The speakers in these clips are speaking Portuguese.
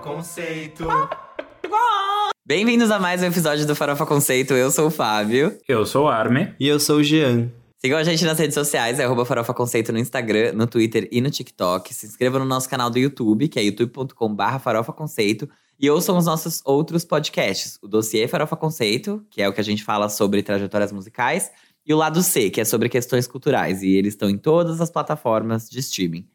Conceito. Bem-vindos a mais um episódio do Farofa Conceito. Eu sou o Fábio. Eu sou o Arme. E eu sou o Jean. Sigam a gente nas redes sociais, é arroba Farofa Conceito no Instagram, no Twitter e no TikTok. Se inscrevam no nosso canal do YouTube, que é youtube.com.br Farofa Conceito. E ouçam os nossos outros podcasts. O Dossiê Farofa Conceito, que é o que a gente fala sobre trajetórias musicais. E o Lado C, que é sobre questões culturais. E eles estão em todas as plataformas de streaming.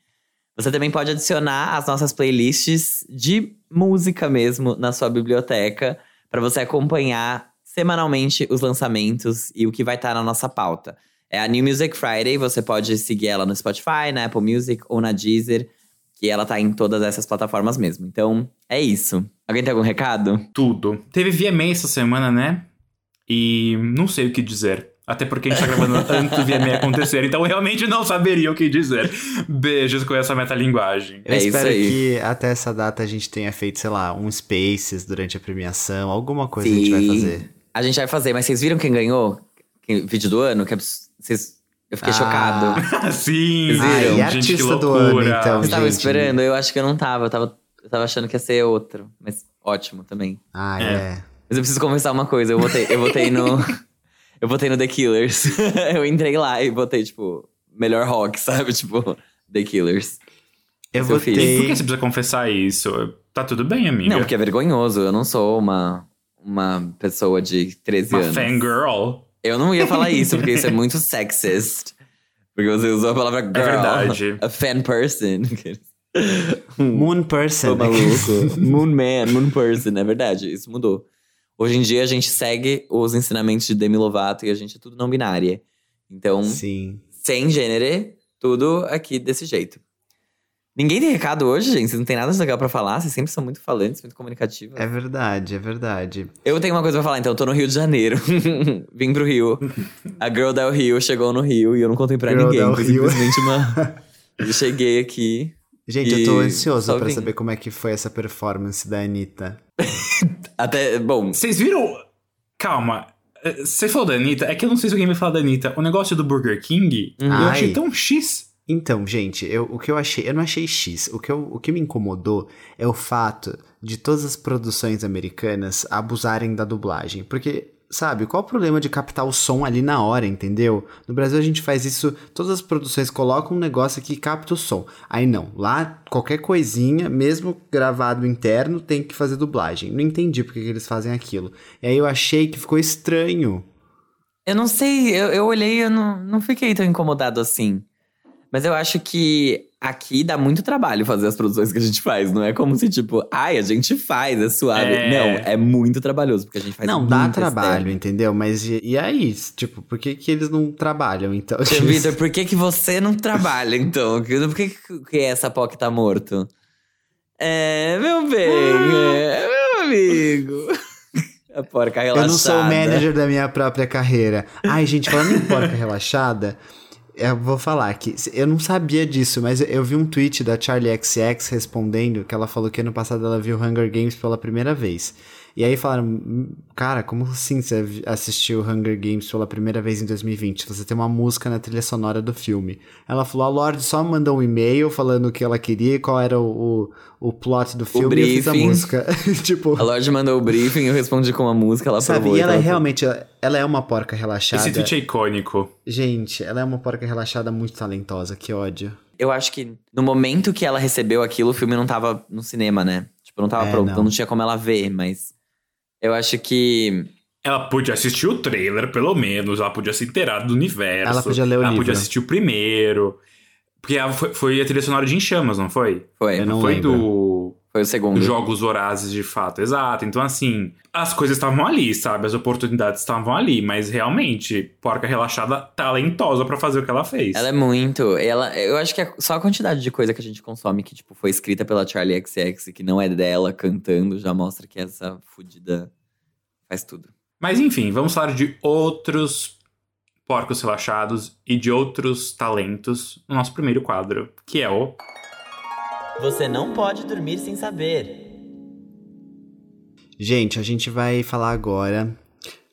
Você também pode adicionar as nossas playlists de música mesmo na sua biblioteca, para você acompanhar semanalmente os lançamentos e o que vai estar na nossa pauta. É a New Music Friday, você pode seguir ela no Spotify, na Apple Music ou na Deezer, que ela tá em todas essas plataformas mesmo. Então, é isso. Alguém tem algum recado? Tudo. Teve VMA essa semana, né? E não sei o que dizer. Até porque a gente tá gravando antes do VMA acontecer, então eu realmente não saberia o que dizer. Beijos com essa metalinguagem. Eu É isso espero aí. que até essa data a gente tenha feito, sei lá, um Spaces durante a premiação, alguma coisa a gente vai Sim. fazer. A gente vai fazer, mas vocês viram quem ganhou? Quem- vídeo do ano? Que abs- vocês... Eu fiquei Ah. chocado. Sim, Vocês viram? Gente, que artista do loucura. ano, então, Você tava gente. esperando? Eu acho que eu não tava. Eu tava, eu tava achando que ia ser outro. Mas ótimo também. Ah, É. é. Mas eu preciso confessar uma coisa. Eu votei, eu votei no. eu votei no The Killers. eu entrei lá e botei, tipo, melhor rock, sabe? Tipo, The Killers. Eu Seu filho. Por que você precisa confessar isso? Tá tudo bem, amiga. Não, porque é vergonhoso. Eu não sou uma, uma pessoa de 13 Uma anos. fangirl. Eu não ia falar isso, porque isso é muito sexist. Porque você usou a palavra girl. verdade. A fan person. Moon Tô Person. maluco. moon man, moon person. É verdade, isso mudou. Hoje em dia a gente segue os ensinamentos de Demi Lovato e a gente é tudo não binária. Então, Sim. sem gênero, tudo aqui desse jeito. Ninguém tem recado hoje, gente? Vocês não tem nada de legal pra falar? Vocês sempre são muito falantes, muito comunicativos. É verdade, é verdade. Eu tenho uma coisa pra falar, então. Eu tô no Rio de Janeiro. Vim pro Rio. A Girl Del Rio chegou no Rio e eu não contei pra Girl ninguém. Del Rio. simplesmente uma... Eu cheguei aqui. Gente, E eu tô ansioso só pra vim. saber como é que foi essa performance da Anitta. Até, bom, Vocês viram? Calma. Eh, Você falou da Anitta? É que eu não sei se alguém vai falar da Anitta. O negócio do Burger King, eu Ai. achei tão X. Então, gente, eu, o que eu achei, eu não achei X. O que, eu, o que me incomodou é o fato de todas as produções americanas abusarem da dublagem. Porque, sabe, qual o problema de captar o som ali na hora, entendeu? No Brasil a gente faz isso, todas as produções colocam um negócio que capta o som. Aí não, lá qualquer coisinha, mesmo gravado interno, tem que fazer dublagem. Não entendi porque que eles fazem aquilo. E aí eu achei que ficou estranho. Eu não sei, eu, eu olhei eu não, não fiquei tão incomodado assim. Mas eu acho que aqui dá muito trabalho fazer as produções que a gente faz. Não é como se, tipo, ai, a gente faz, é suave. É. Não, é muito trabalhoso, porque a gente faz não, dá trabalho, externo. entendeu? Mas e, e aí? Tipo, por que, que eles não trabalham, então? Vitor, por que, que você não trabalha, então? Por que, que essa POC tá morto? É, meu bem, é, meu amigo. A porca relaxada. Eu não sou o manager da minha própria carreira. Ai, gente, falando em porca relaxada, eu vou falar que eu não sabia disso, mas eu, vi um tweet da Charlie XX respondendo que ela falou que ano passado ela viu Hunger Games pela primeira vez. E aí falaram, "Hum, cara, como assim você assistiu Hunger Games pela primeira vez em 2020? Você tem uma música na trilha sonora do filme. Ela falou, a Lorde só mandou um e-mail falando o que ela queria, qual era o, o, o plot do filme, e eu fiz a briefing. música. tipo, A Lorde mandou o briefing, eu respondi com uma música, ela Sabe, provou. e ela é então- realmente, ela, ela é uma porca relaxada. Esse tweet é icônico. Gente, ela é uma porca relaxada muito talentosa, que ódio. Eu acho que no momento que ela recebeu aquilo, o filme não tava no cinema, né? Tipo, não tava É, pronto, não. então não tinha como ela ver, mas. Eu acho que. Ela podia assistir o trailer, pelo menos. Ela podia se inteirar do universo. Ela podia ler o Ela livro. podia assistir o primeiro. Porque ela foi, foi a trilha sonora de Em Chamas, não foi? Foi. Eu não foi lembro. do Foi o segundo. Jogos Vorazes de fato, exato. Então, assim, as coisas estavam ali, sabe? As oportunidades estavam ali, mas realmente, Porca Relaxada talentosa pra fazer o que ela fez. Ela é muito. Ela, eu acho que é só a quantidade de coisa que a gente consome que, tipo, foi escrita pela Charlie XX, que não é dela cantando, já mostra que essa fudida faz tudo. Mas enfim, vamos falar de outros porcos relaxados e de outros talentos no nosso primeiro quadro, que é o. Você não pode dormir sem saber. Gente, a gente vai falar agora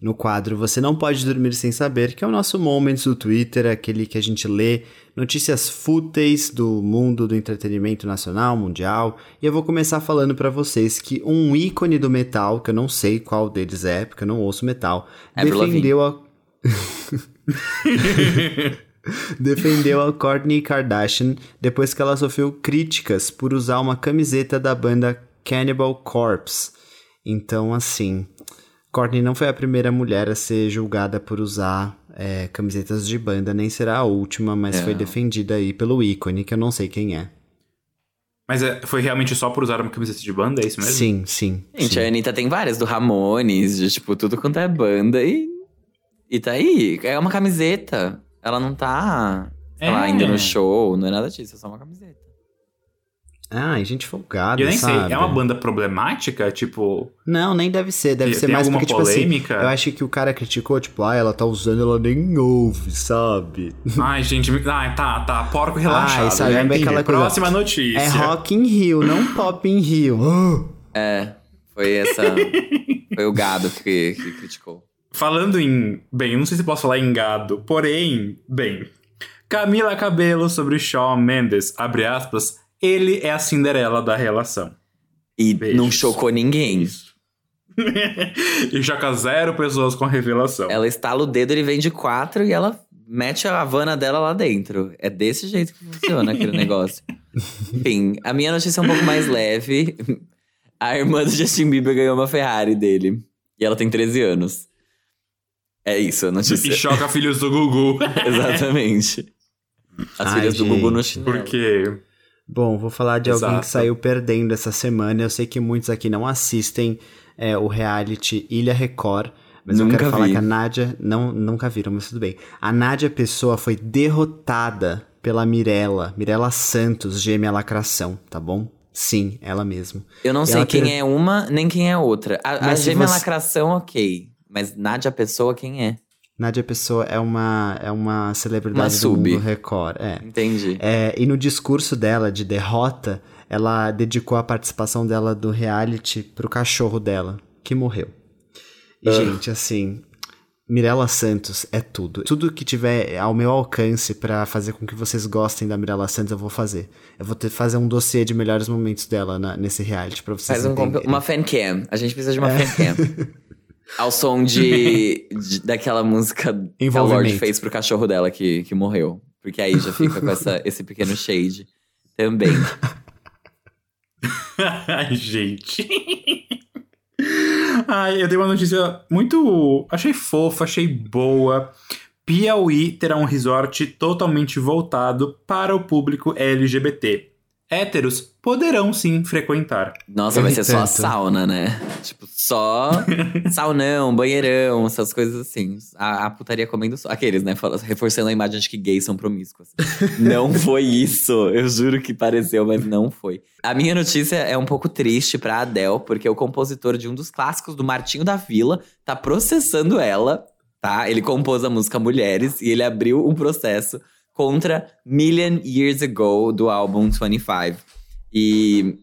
no quadro Você Não Pode Dormir Sem Saber, que é o nosso Moments do Twitter, aquele que a gente lê notícias fúteis do mundo do entretenimento nacional, mundial. E eu vou começar falando para vocês que um ícone do metal, que eu não sei qual deles é, porque eu não ouço metal, Avril defendeu a. defendeu a Kourtney Kardashian depois que ela sofreu críticas por usar uma camiseta da banda Cannibal Corpse. Então, assim, Courtney não foi a primeira mulher a ser julgada por usar é, camisetas de banda, nem será a última, mas É. foi defendida aí pelo ícone, que eu não sei quem é. Mas é, foi realmente só por usar uma camiseta de banda, é isso mesmo? Sim, sim. Gente, sim. a Anitta tem várias, do Ramones, de tipo, tudo quanto é banda. E, e tá aí. É uma camiseta. Ela não tá, sei lá, É. indo no show, não é nada disso, é só uma camiseta. Ai, gente folgada, Eu nem sabe? sei, é uma banda problemática? Tipo, Não, nem deve ser. Deve Tem- ser tem mais porque, tipo assim, polêmica? eu acho que o cara criticou, tipo, ah, ela tá usando, ela nem ouve, sabe? ai, gente, me- ai, tá, tá, porco relaxado. Ai, sabe, já é aquela coisa- Próxima notícia. É Rock in Rio, não Pop in Rio. Ah! É, foi essa. foi o gado que, que criticou. Falando em. Bem, eu não sei se posso falar em gado, porém, bem. Camila Cabelo sobre Shawn Mendes, abre aspas, ele é a Cinderela da relação. E Beijos. não chocou ninguém. E choca zero pessoas com a revelação. Ela estala o dedo, ele vem de quatro e ela mete a Havana dela lá dentro. É desse jeito que funciona aquele negócio. Enfim, a minha notícia é um pouco mais leve. A irmã do Justin Bieber ganhou uma Ferrari dele. E ela tem 13 anos. É isso, a E notícia. choca filhos do Gugu. Exatamente. As Ai, filhas do Gugu no gente. chinelo. Porque. Bom, vou falar de alguém que Exato. saiu perdendo essa semana. Eu sei que muitos aqui não assistem é, o reality Ilha Record. Mas eu Nunca quero falar vi. que a Nádia. Não, nunca viram, mas tudo bem. A Nádia Pessoa foi derrotada pela Mirella. Mirella Santos, gêmea lacração, tá bom? Sim, ela mesma. Eu não sei quem per- é uma, nem quem é outra. A, a Mas gêmea você- lacração, ok. Mas Nádia Pessoa, quem é? Nádia Pessoa é uma, é uma celebridade Uma do sub. mundo Record. É. Entendi. É, e no discurso dela de derrota, ela dedicou a participação dela do reality pro cachorro dela, que morreu. E, Ah. gente, assim, Mirella Santos é tudo. Tudo que tiver ao meu alcance pra fazer com que vocês gostem da Mirella Santos, eu vou fazer. Eu vou ter fazer um dossiê de melhores momentos dela na- nesse reality pra vocês Faz um uma fancam. A gente precisa de uma É. fancam. Ao som de, de- daquela música que a Lorde fez pro cachorro dela que, que morreu. Porque aí já fica com essa, esse pequeno shade também. Ai, gente. Ai, eu dei uma notícia muito. Achei fofa, achei boa. Piauí terá um resort totalmente voltado para o público LGBT. Héteros poderão sim frequentar. Nossa, vai ser só a sauna, né? Tipo, só saunão, banheirão, essas coisas assim. A, a putaria comendo só. Aqueles, né? Reforçando a imagem de que gays são promíscuos. não foi isso. Eu juro que pareceu, mas não foi. A minha notícia é um pouco triste pra Adele, porque o compositor de um dos clássicos do Martinho da Vila tá processando ela, tá? Ele compôs a música Mulheres e ele abriu um processo contra Million Years Ago do álbum 25. E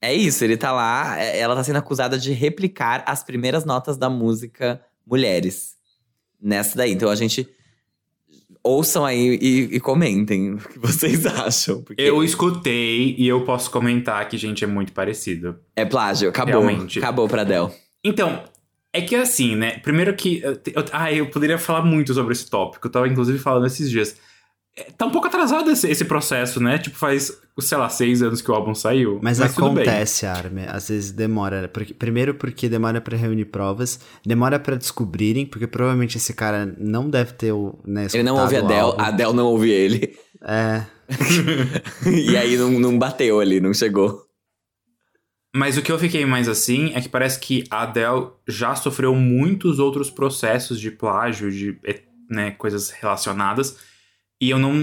é isso, ele tá lá, é- ela tá sendo acusada de replicar as primeiras notas da música Mulheres. Nessa daí. Então a gente. Ouçam aí e, e comentem o que vocês acham. Porque Eu escutei e eu posso comentar que, gente, é muito parecido. é plágio, acabou. Realmente. Acabou pra Adele. Então, é que assim, né? Primeiro que. eu eu- ah, eu poderia falar muito sobre esse tópico. Eu tava, inclusive, falando esses dias. É, Tá um pouco atrasado esse, esse processo, né? Tipo, faz, sei lá, seis anos que o álbum saiu. Mas, bem. acontece, Armin. Às vezes demora. Porque, primeiro porque demora pra reunir provas, demora pra descobrirem, porque provavelmente esse cara não deve ter o, né, Ele não ouve a Adele, a Adele não ouve ele. É. e aí não, não bateu ali, não chegou. Mas o que eu fiquei mais assim é que parece que a Adele já sofreu muitos outros processos de plágio, de né, coisas relacionadas. E eu não,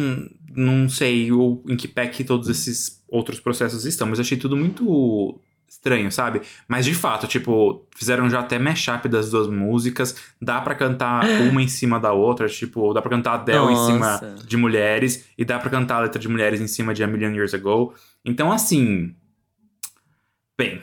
não sei em que pé que todos esses outros processos estão, mas eu achei tudo muito estranho, sabe? Mas de fato, tipo, fizeram já até mashup das duas músicas, dá pra cantar uma em cima da outra, tipo, dá pra cantar Adele em Nossa. cima de mulheres e dá pra cantar a letra de mulheres em cima de A Million Years Ago. Então, assim, Bem,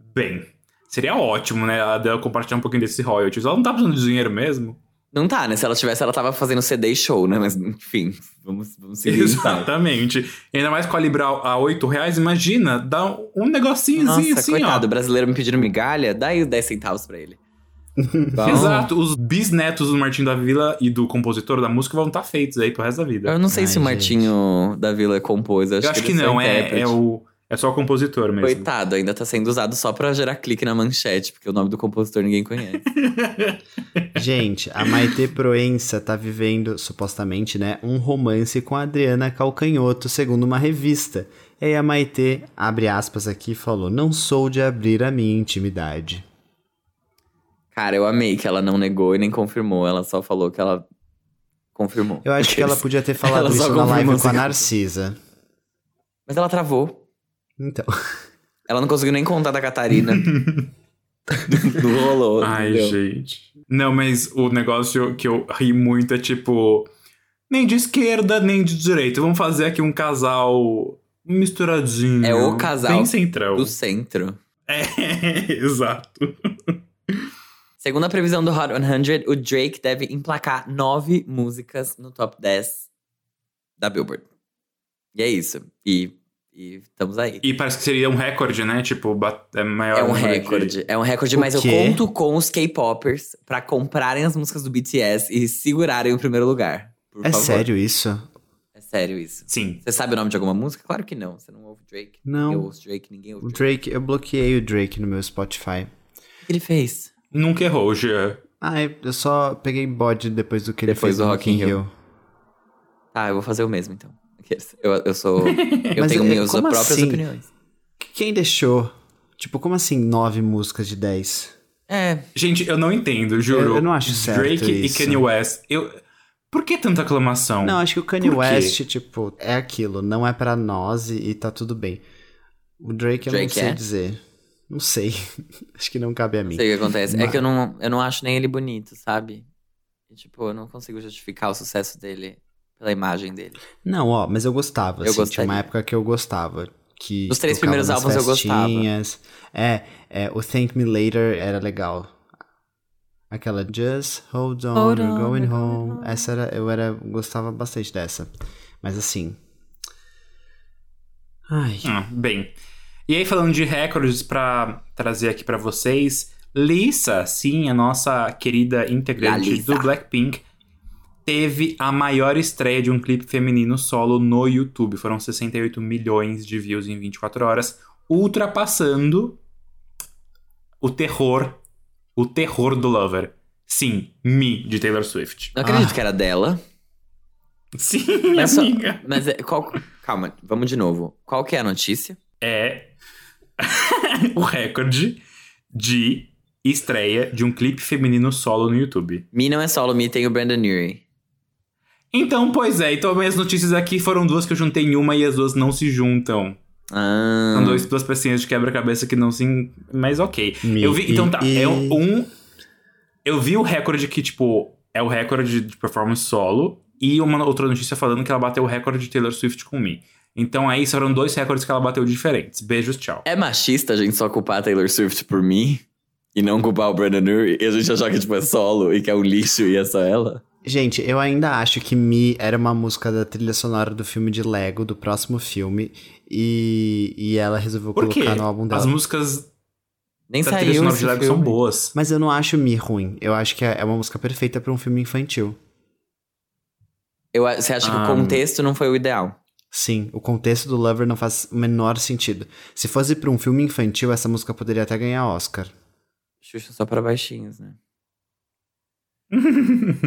bem. Seria ótimo, né? A Adele compartilhar um pouquinho desse royalties. Ela não tá precisando de dinheiro mesmo? Não tá, né? Se ela tivesse, ela tava fazendo CD e show, né? Mas, enfim, vamos, vamos seguir. Exatamente. Ainda mais com a Libra a 8 reais, imagina, dá um negocinhozinho Nossa, assim, coitado, ó. o brasileiro me pedindo migalha, dá aí os 10 centavos pra ele. Bom, Exato, os bisnetos do Martinho da Vila e do compositor da música vão estar feitos aí pro resto da vida. Eu não sei Ai, se o Martinho da Vila compôs. Eu acho, Eu acho que, só não, é, é, o, é só o compositor mesmo. Coitado, ainda tá sendo usado só pra gerar clique na manchete, porque o nome do compositor ninguém conhece. Gente, a Maite Proença tá vivendo, supostamente, né, um romance com a Adriana Calcanhoto, segundo uma revista. E aí a Maite, abre aspas aqui, falou: Não sou de abrir a minha intimidade. Cara, eu amei que ela não negou e nem confirmou. Ela só falou que ela confirmou. Eu acho que ela podia ter falado isso na live com a. Narcisa. Mas ela travou. Então. Ela não conseguiu nem contar da Catarina. não rolou. Ai, entendeu? gente. Não, mas o negócio que eu ri muito é tipo. Nem de esquerda, nem de direita. Vamos fazer aqui um casal misturadinho. É o casal Bem centrão. Do centro. É, exato. Segundo a previsão do Hot 100, o Drake deve emplacar nove músicas no top 10 da Billboard. E é isso. E, e estamos aí. E parece que seria um recorde, né? Tipo, é maior É um número de- recorde. É um recorde, O mas eu quê? conto com os K-popers pra comprarem as músicas do BTS e segurarem o primeiro lugar. Por É favor. sério isso? É sério isso. Sim. Você sabe o nome de alguma música? Claro que não. Você não ouve Drake. Não. Eu ouço Drake, ninguém ouve O Drake. Drake, eu bloqueei o Drake no meu Spotify. O que ele fez? Nunca errou, Jean. Ah, eu só peguei bode depois do que ele Depois fez do no Rock in Rio. Tá, eu vou fazer o mesmo então. Eu, eu sou. Eu Mas tenho é- minhas próprias assim? opiniões. Quem deixou? Tipo, como assim nove músicas de dez? É, Gente, eu não entendo, juro. Eu- eu não acho certo Drake isso. e Kanye West. Eu... Por que tanta aclamação? Não, acho que o Kanye Por quê? West, tipo, é aquilo, não é pra nós e, e tá tudo bem. O Drake eu não Drake sei é? dizer. Não sei. acho que não cabe a não mim. sei o que acontece. É Mas- que eu não, eu não acho nem ele bonito, sabe? E, tipo, eu não consigo justificar o sucesso dele pela imagem dele. Não, ó, mas eu gostava. Eu assim, Tinha uma época que eu gostava. Que Os três primeiros álbuns eu gostava. festinhas. É, é, o Thank Me Later era legal. Aquela Just Hold On, Hold We're on, Going we're Home. home. Essa era, eu era, gostava bastante dessa. Mas assim. Ai. Ah, bem. E aí, falando de recordes pra trazer aqui pra vocês, Lisa, sim, a nossa querida integrante do Blackpink, teve a maior estreia de um clipe feminino solo no YouTube. Foram 68 milhões de views em 24 horas, ultrapassando o terror, o terror do Lover. Sim, Me, de Taylor Swift. Não acredito Ah. que era dela. Sim, Mas só- amiga. Mas é, qual. Calma, vamos de novo. Qual que é a notícia? é o recorde de estreia de um clipe feminino solo no YouTube. Me não é solo, Me tem o Brandon Urie. Então, pois é, então minhas notícias aqui foram duas que eu juntei em uma e as duas não se juntam. Ah. São dois, duas pecinhas de quebra-cabeça que não se. Mas ok. Me- eu vi. Então tá, e- é um. Eu vi o recorde que, tipo, é o recorde de performance solo. E uma outra notícia falando que ela bateu o recorde de Taylor Swift com Me. Então aí foram dois recordes que ela bateu diferentes. Beijos, tchau. É machista a gente só culpar a Taylor Swift por mim e não culpar o Brandon Urie e a gente achar que tipo, é solo e que é um lixo e é só ela? Gente, eu ainda acho que Me era uma música da trilha sonora do filme de Lego, do próximo filme. E, e ela resolveu Por quê? colocar no álbum dela. As músicas Nem da trilha saiu sonora esse de Lego filme. são boas. Mas eu não acho Me ruim. Eu acho que é é uma música perfeita pra um filme infantil. Eu, você acha que Ah. o contexto não foi o ideal? Sim, o contexto do Lover não faz o menor sentido. Se fosse pra um filme infantil, essa música poderia até ganhar Oscar. Xuxa só pra baixinhos, né?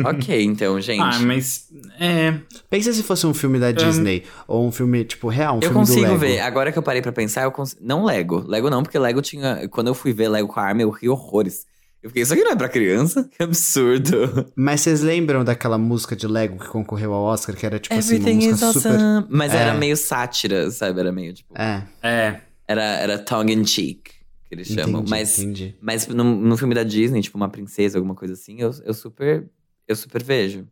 Ok, então, gente. Ah, mas. É. Pensa se fosse um filme da Disney, ou um filme, tipo, real, um eu filme do consigo Lego. ver. Agora que eu parei pra pensar, eu consigo. Não Lego. Lego não, porque Lego tinha. Quando eu fui ver Lego com a arma, eu ri horrores. Eu fiquei, isso aqui não é pra criança? Que absurdo. Mas vocês lembram daquela música de Lego que concorreu ao Oscar, que era, tipo Everything assim, uma música super... awesome. Mas É. era meio sátira, sabe? Era meio tipo. É, É. Era, era tongue in cheek, que eles chamam. entendi, mas entendi. mas no, no filme da Disney, tipo uma princesa, alguma coisa assim, eu, eu super. Eu super vejo.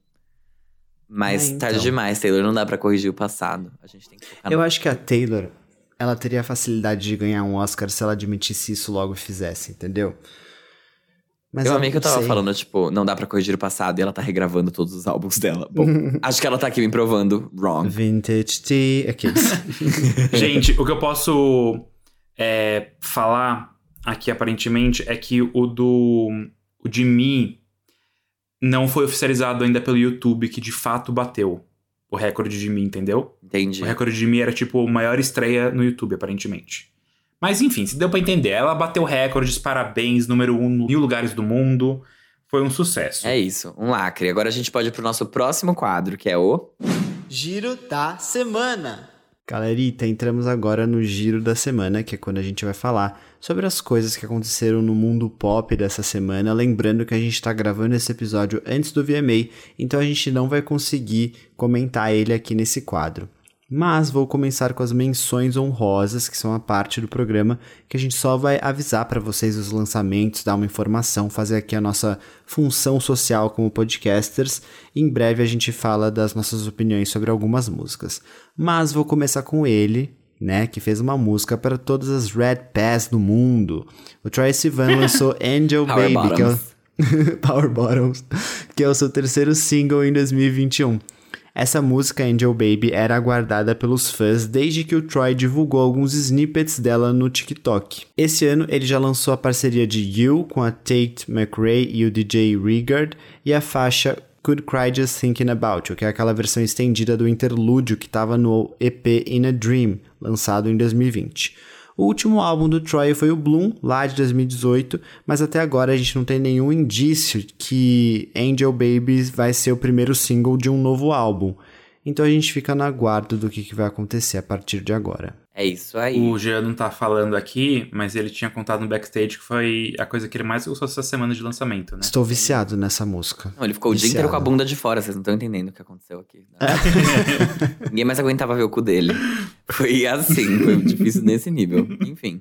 Mas Ah, então. tarde demais, Taylor. Não dá pra corrigir o passado. A gente tem que focar Eu no. acho que a Taylor, ela teria a facilidade de ganhar um Oscar se ela admitisse isso logo e fizesse, entendeu? Mas eu amei que eu tava sei. falando, tipo, não dá pra corrigir o passado e ela tá regravando todos os álbuns dela. Bom, acho que ela tá aqui me provando wrong. Vintage tea. Aqueles. Gente, o que eu posso é, falar aqui aparentemente é que o do. O de mim não foi oficializado ainda pelo YouTube, que de fato bateu o recorde de mim, entendeu? Entendi. O recorde de mim era tipo a maior estreia no YouTube, aparentemente. Mas enfim, se deu pra entender. Ela bateu recordes, parabéns, número um em mil lugares do mundo. Foi um sucesso. É isso, um lacre. Agora a gente pode ir pro nosso próximo quadro, que é o. Giro da Semana. Galerita, entramos agora no giro da semana, que é quando a gente vai falar sobre as coisas que aconteceram no mundo pop dessa semana. Lembrando que a gente está gravando esse episódio antes do VMA, então a gente não vai conseguir comentar ele aqui nesse quadro. Mas vou começar com as menções honrosas, que são a parte do programa que a gente só vai avisar para vocês os lançamentos, dar uma informação, fazer aqui a nossa função social como podcasters. Em breve a gente fala das nossas opiniões sobre algumas músicas. Mas vou começar com ele, né, que fez uma música para todas as Red Pass do mundo. O Troye Sivan lançou Angel Baby, que é o... Power Bottoms, que é o seu terceiro single em 2021. Essa música Angel Baby era aguardada pelos fãs desde que o Troy divulgou alguns snippets dela no TikTok. Esse ano ele já lançou a parceria de You com a Tate McRae e o DJ Rigard e a faixa Could Cry Just Thinking About You, que é aquela versão estendida do interlúdio que estava no EP In a Dream, lançado em 2020. O último álbum do Troy foi o Bloom, lá de 2018, mas até agora a gente não tem nenhum indício que Angel Baby vai ser o primeiro single de um novo álbum. Então a gente fica no aguardo do que, que vai acontecer a partir de agora. É isso aí. O Jean não tá falando aqui, mas ele tinha contado no backstage que foi a coisa que ele mais gostou essa semana de lançamento, né? Estou viciado nessa música. Não, ele ficou viciado. o dia inteiro com a bunda de fora, vocês não estão entendendo o que aconteceu aqui. Né? Ninguém mais aguentava ver o cu dele. Foi assim, foi difícil nesse nível. Enfim.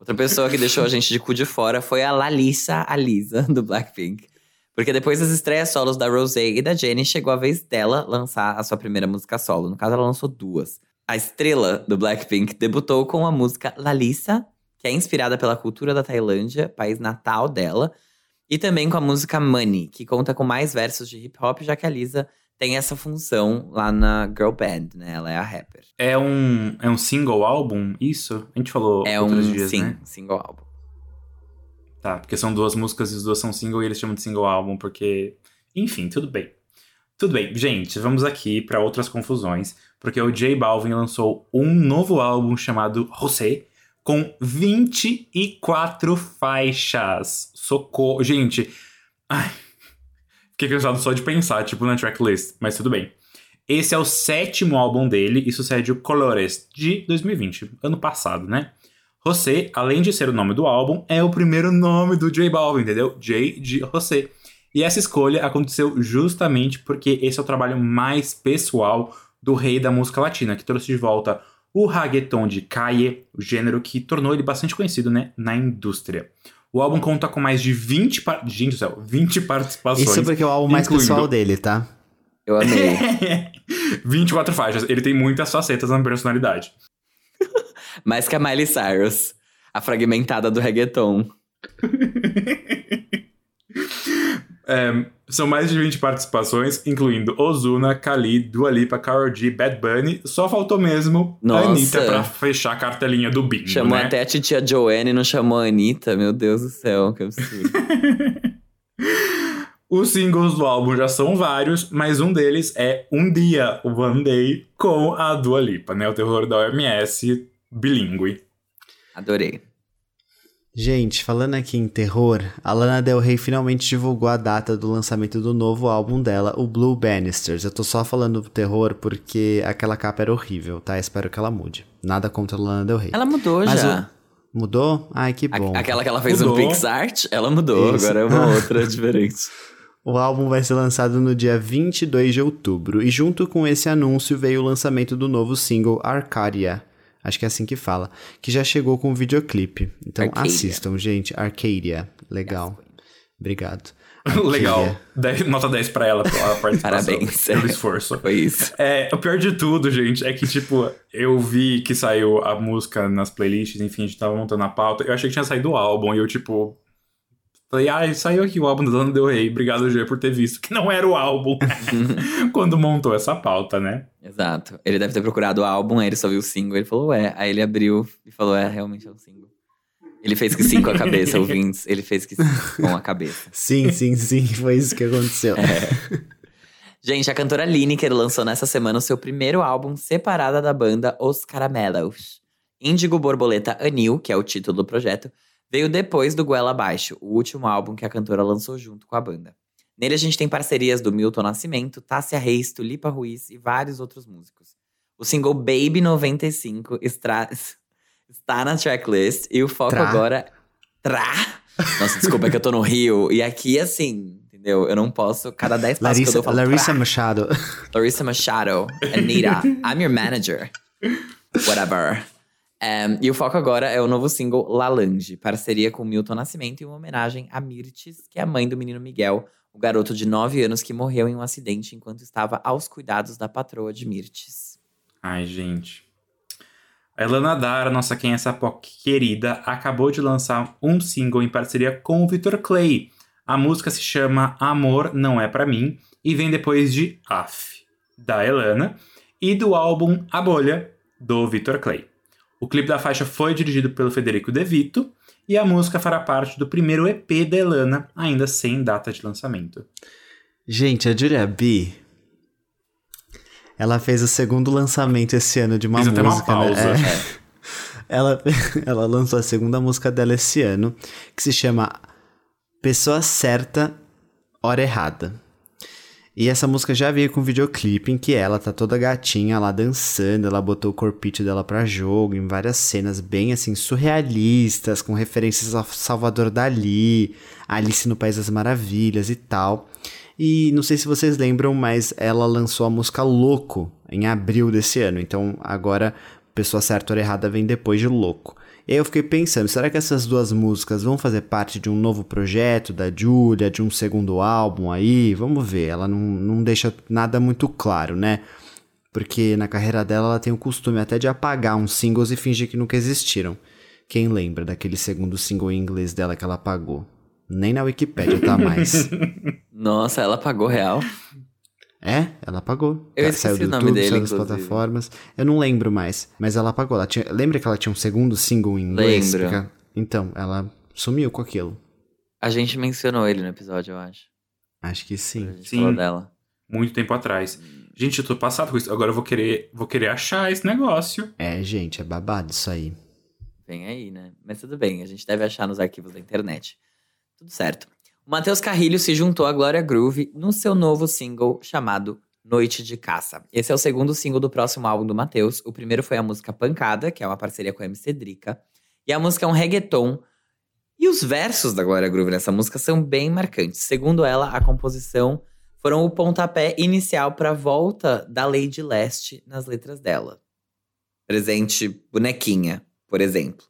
Outra pessoa que deixou a gente de cu de fora foi a Lalissa Alisa, do Blackpink. Porque depois das estreias solos da Rosé e da Jennie, chegou a vez dela lançar a sua primeira música solo. No caso, ela lançou duas. A estrela do Blackpink debutou com a música Lalissa, que é inspirada pela cultura da Tailândia, país natal dela, e também com a música Money, que conta com mais versos de hip hop, já que a Lisa tem essa função lá na girl band, né? Ela é a rapper. É um, é um single álbum, isso? A gente falou é outros um, dias, sim, né? single álbum. Tá, porque são duas músicas e as duas são single e eles chamam de single álbum, porque. Enfim, tudo bem. Tudo bem, gente, vamos aqui para outras confusões, porque o J Balvin lançou um novo álbum chamado José, com 24 faixas. Socorro. Gente, ai. Fiquei cansado só de pensar, tipo, na tracklist, mas tudo bem. Esse é o sétimo álbum dele e sucede o Colores, de 2020, ano passado, né? José, além de ser o nome do álbum, é o primeiro nome do J Balvin, entendeu? J de José. E essa escolha aconteceu justamente porque esse é o trabalho mais pessoal do rei da música latina, que trouxe de volta o reggaeton de calle, o gênero que tornou ele bastante conhecido né, na indústria. O álbum conta com mais de 20, par... Gente do céu, 20 participações. Isso porque é o álbum mais incluindo... pessoal dele, tá? Eu amei. 24 faixas. Ele tem muitas facetas na personalidade. mais que a Miley Cyrus, a fragmentada do reggaeton. É, são mais de 20 participações, incluindo Ozuna, Khalid, Dua Lipa, Karol G, Bad Bunny. Só faltou mesmo Nossa. a Anitta pra fechar a cartelinha do bingo, Chamou né? até a titia Joanne e não chamou a Anitta. Meu Deus do céu, que absurdo. Os singles do álbum já são vários, mas um deles é Um Dia, One Day, com a Dua Lipa, né? O terror da OMS bilíngue. Adorei. Gente, falando aqui em terror, a Lana Del Rey finalmente divulgou a data do lançamento do novo álbum dela, o Blue Bannisters. Eu tô só falando terror porque aquela capa era horrível, tá? Espero que ela mude. Nada contra a Lana Del Rey. Ela mudou Mas já. O... Mudou? Ai, que bom. aquela que ela fez mudou. no PixArt, ela mudou. Isso. Agora é uma outra diferente. O álbum vai ser lançado no dia 22 de outubro, e junto com esse anúncio veio o lançamento do novo single Arcadia, Acho que é assim que fala. Que já chegou com o videoclipe. Então Arcadia. assistam, gente. Arcadia. Legal. Obrigado. Legal. Dez- nota 10 pra ela pela participação. Parabéns. Pelo esforço. Foi isso. É, o pior de tudo, gente, é que, tipo, eu vi que saiu a música nas playlists, enfim, a gente tava montando a pauta. Eu achei que tinha saído o álbum e eu, tipo. Falei, ah, saiu aqui o álbum do Lana Del Rey. Obrigado, G, por ter visto que não era o álbum quando montou essa pauta, né? Exato. Ele deve ter procurado o álbum, aí ele só viu o single, ele falou, ué. Aí ele abriu e falou, é, realmente é um single. Ele fez que sim com a cabeça, ouvintes. Ele fez que sim com a cabeça. Sim, sim, sim, foi isso que aconteceu. É. Gente, a cantora Lineker lançou nessa semana o seu primeiro álbum separada da banda Os Caramelos. Índigo Borboleta Anil, que é o título do projeto, veio depois do Goela Abaixo, o último álbum que a cantora lançou junto com a banda. Nele a gente tem parcerias do Milton Nascimento, Tássia Reis, Tulipa Ruiz e vários outros músicos. O single Baby 95 estra- está na tracklist e o foco Tra. agora. Tra! Nossa, desculpa é que eu tô no Rio. E aqui, assim, entendeu? Eu não posso. Cada 10 passos que eu Larissa, dou, eu Larissa. Machado. Larissa Machado, Anita, I'm your manager. Whatever. Um, e o foco agora é o novo single Lalange, parceria com Milton Nascimento e uma homenagem a Mirtes, que é a mãe do menino Miguel, o garoto de 9 anos que morreu em um acidente enquanto estava aos cuidados da patroa de Mirtes. Ai, gente. A Elana Dara, nossa quem é essa POC querida, acabou de lançar um single em parceria com o Victor Clay. A música se chama Amor Não É Pra Mim e vem depois de Af, da Elana, e do álbum A Bolha, do Victor Clay. O clipe da faixa foi dirigido pelo Federico De Vito e a música fará parte do primeiro EP da Elana, ainda sem data de lançamento. Gente, a Julia B. Ela fez o segundo lançamento esse ano de uma Fiz até uma música. né? pausa. É. Ela, ela lançou a segunda música dela esse ano, que se chama Pessoa Certa, Hora Errada. E essa música já veio com videoclipe em que ela tá toda gatinha lá dançando, ela botou o corpite dela pra jogo, em várias cenas bem assim surrealistas, com referências a Salvador Dali, Alice no País das Maravilhas e tal. E não sei se vocês lembram, mas ela lançou a música Louco em abril desse ano. Então agora Pessoa Certa ou Errada vem depois de Louco. E aí eu fiquei pensando, será que essas duas músicas vão fazer parte de um novo projeto da Julia, de um segundo álbum aí? Vamos ver, ela não, não deixa nada muito claro, né? Porque na carreira dela ela tem o costume até de apagar uns singles e fingir que nunca existiram. Quem lembra daquele segundo single em inglês dela que ela apagou? Nem na Wikipédia tá mais. Nossa, ela pagou real. É, ela apagou. Eu Ela esqueci saiu do o nome YouTube, dele, saiu das inclusive. plataformas. Eu não lembro mais, mas ela apagou. Ela tinha... Lembra que ela tinha um segundo single em inglês? Lembro. Porque- Então, ela sumiu com aquilo. A gente mencionou ele no episódio, eu acho. Acho que A sim. gente Sim. falou dela. Muito tempo atrás. Gente, eu tô passado com isso. Agora eu vou querer, vou querer achar esse negócio. É, gente, é babado isso aí. Vem aí, né? Mas tudo bem, a gente deve achar nos arquivos da internet. Tudo certo. Matheus Carrilho se juntou à Glória Groove no seu novo single chamado Noite de Caça. Esse é o segundo single do próximo álbum do Matheus. O primeiro foi a música Pancada, que é uma parceria com a MC Drica. E a música é um reggaeton. E os versos da Glória Groove nessa música são bem marcantes. Segundo ela, a composição foram o pontapé inicial para a volta da Lady Leste nas letras dela. Presente bonequinha, por exemplo.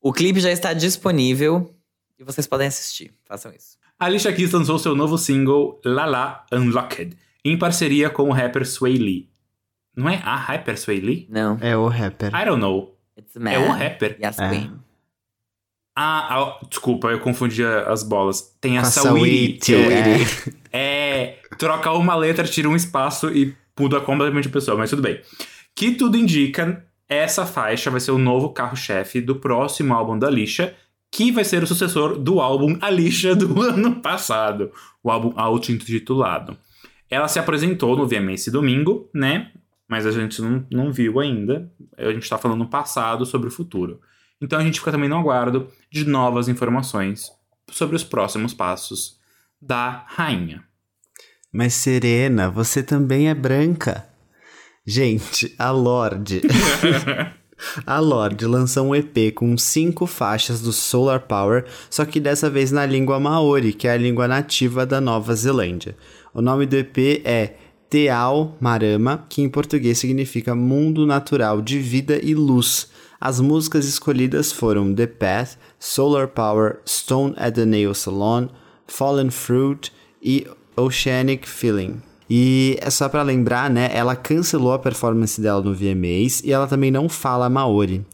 O clipe já está disponível e vocês podem assistir. Façam isso. A Alicia Keys lançou seu novo single Lala Unlocked, em parceria com o rapper Sway Lee. Não é a rapper Sway Lee? Não. É o rapper. I don't know. It's man. É o rapper. Yes, É. queen. Ah, ah, desculpa, eu confundi as bolas. Tem a a Saweetie. Saweetie, É, troca uma letra, tira um espaço e muda completamente a pessoa, mas tudo bem. Que tudo indica, essa faixa vai ser o novo carro-chefe do próximo álbum da Alicia, que vai ser o sucessor do álbum Alicia do ano passado, o álbum auto-intitulado. Ela se apresentou no VMA esse domingo, né? Mas a gente não, não viu ainda. A gente tá falando no passado sobre o futuro. Então a gente fica também no aguardo de novas informações sobre os próximos passos da rainha. Mas Serena, você também é branca. Gente, a Lorde. a Lorde lançou um EP com cinco faixas do Solar Power, só que dessa vez na língua Maori, que é a língua nativa da Nova Zelândia. O nome do EP é Te Ao Marama, que em português significa Mundo Natural de Vida e Luz. As músicas escolhidas foram The Path, Solar Power, Stone at the Nail Salon, Fallen Fruit e Oceanic Feeling. E é só pra lembrar, né? Ela cancelou a performance dela no VMAs e ela também não fala Maori.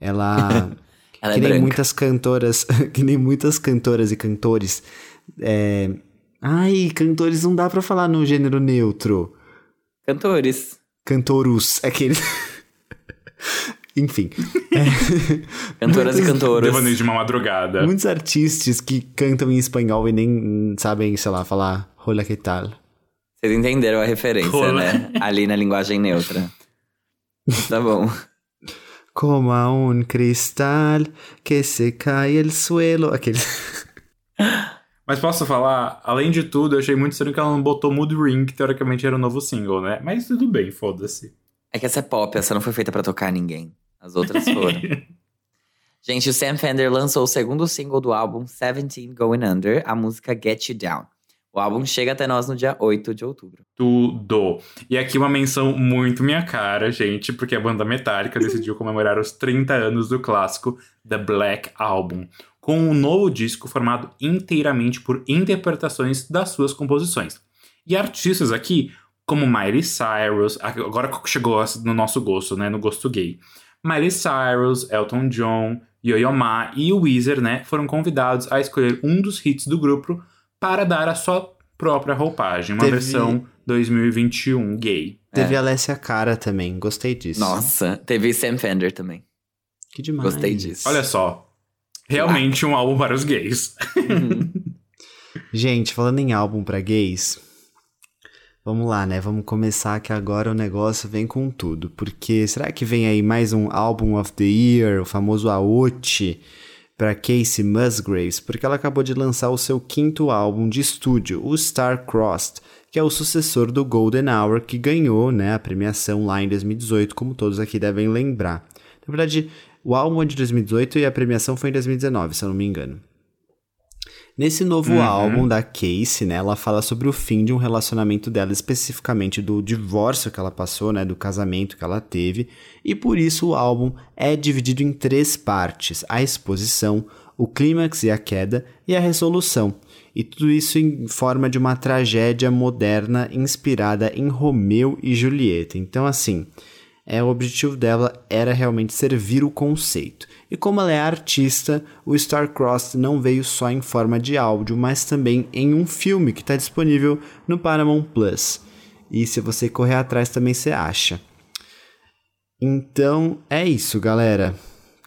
Ela. Ela que é nem branca. muitas cantoras. que nem muitas cantoras e cantores. É... Ai, cantores não dá pra falar no gênero neutro. Cantores. Cantorus. Aquele. Enfim. Cantoras e Muitos- cantoras. Devaneio de uma madrugada. Muitos artistas que cantam em espanhol e nem sabem, sei lá, falar rola que tal. Vocês entenderam a referência, Rola. né? Ali na linguagem neutra. Tá bom. Como a un cristal que se cai el suelo. Aquele. Mas posso falar, além de tudo, eu achei muito estranho que ela não botou Mood Ring, que teoricamente era o novo single, né? Mas tudo bem, foda-se. É que essa é pop, essa não foi feita pra tocar ninguém. As outras foram. Gente, o Sam Fender lançou o segundo single do álbum Seventeen Going Under, a música Get You Down. O álbum chega até nós no dia 8 de outubro. Tudo. E aqui uma menção muito minha cara, gente, porque a banda Metallica decidiu comemorar os 30 anos do clássico The Black Album, com um novo disco formado inteiramente por interpretações das suas composições. E artistas aqui, como Miley Cyrus, agora chegou no nosso gosto, né, no gosto gay. Miley Cyrus, Elton John, Yo-Yo Ma e o Weezer, né, foram convidados a escolher um dos hits do grupo para dar a sua própria roupagem, uma Teve- versão 2021 gay. Teve Alessia Cara também, gostei disso. Nossa, teve Sam Fender também. Que demais. Gostei disso. Olha só, realmente um álbum para os gays. Uhum. Gente, falando em álbum pra gays, vamos lá, né? Vamos começar que agora o negócio vem com tudo. Porque será que vem aí mais um álbum of the year, o famoso AOT, pra Casey Musgraves? Porque ela acabou de lançar o seu quinto álbum de estúdio, o Star Crossed, que é o sucessor do Golden Hour, que ganhou né, a premiação lá em 2018, como todos aqui devem lembrar. Na verdade, o álbum é de 2018 e a premiação foi em 2019, se eu não me engano. Nesse novo Uhum. álbum da Casey, né, ela fala sobre o fim de um relacionamento dela, especificamente do divórcio que ela passou, né, do casamento que ela teve, e por isso o álbum é dividido em três partes: a exposição, o clímax e a queda, e a resolução. E tudo isso em forma de uma tragédia moderna inspirada em Romeu e Julieta. Então, assim, é, o objetivo dela era realmente servir o conceito. E como ela é artista, o Star-Crossed não veio só em forma de áudio, mas também em um filme que está disponível no Paramount Plus. E se você correr atrás também você acha. Então é isso, galera.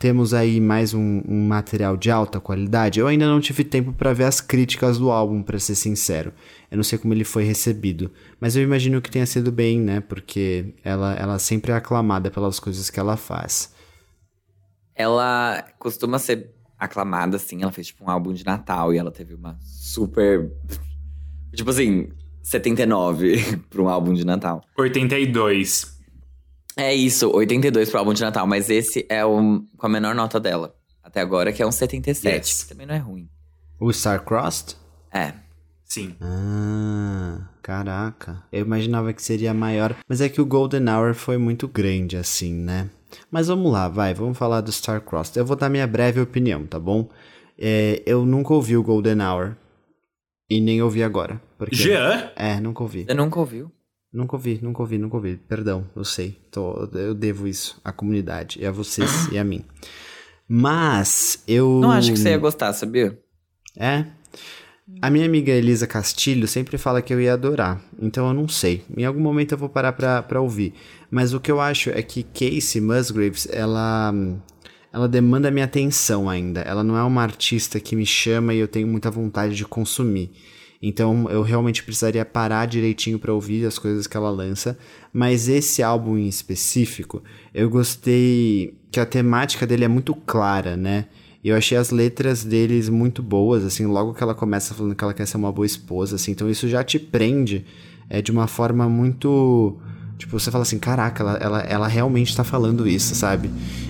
Temos aí mais um, um material de alta qualidade. Eu ainda não tive tempo para ver as críticas do álbum, para ser sincero. Eu não sei como ele foi recebido, mas eu imagino que tenha sido bem, né? Porque ela, ela sempre é aclamada pelas coisas que ela faz. Ela costuma ser aclamada, assim. Ela fez, tipo, um álbum de Natal e ela teve uma super. Tipo assim, 79 pra um álbum de Natal. 82. É isso, 82 pro álbum de Natal, mas esse é o com a menor nota dela. Até agora, que é um 77, Yes. que também não é ruim. O Star-Crossed? É. Sim. Ah, caraca. Eu imaginava que seria maior, mas é que o Golden Hour foi muito grande assim, né? Mas vamos lá, vai, vamos falar do Star-Crossed. Eu vou dar minha breve opinião, tá bom? É, eu nunca ouvi o Golden Hour. E nem ouvi agora. Porque... Jean? É, nunca ouvi. Você nunca ouviu? Nunca ouvi, nunca ouvi, nunca ouvi. Perdão, eu sei. Tô, eu devo isso à comunidade, e a vocês e a mim. Mas eu. Não acho que você ia gostar, sabia? É. A minha amiga Elisa Castilho sempre fala que eu ia adorar. Então eu não sei. Em algum momento eu vou parar pra, pra ouvir. Mas o que eu acho é que Casey Musgraves, ela. Ela demanda minha atenção ainda. Ela não é uma artista que me chama e eu tenho muita vontade de consumir. Então eu realmente precisaria parar direitinho pra ouvir as coisas que ela lança. Mas esse álbum em específico, eu gostei que a temática dele é muito clara, né? Eu achei as letras deles muito boas, assim, logo que ela começa falando que ela quer ser uma boa esposa, assim, então isso já te prende é, de uma forma muito. Tipo, você fala assim, caraca, ela, ela, ela realmente tá falando isso, sabe?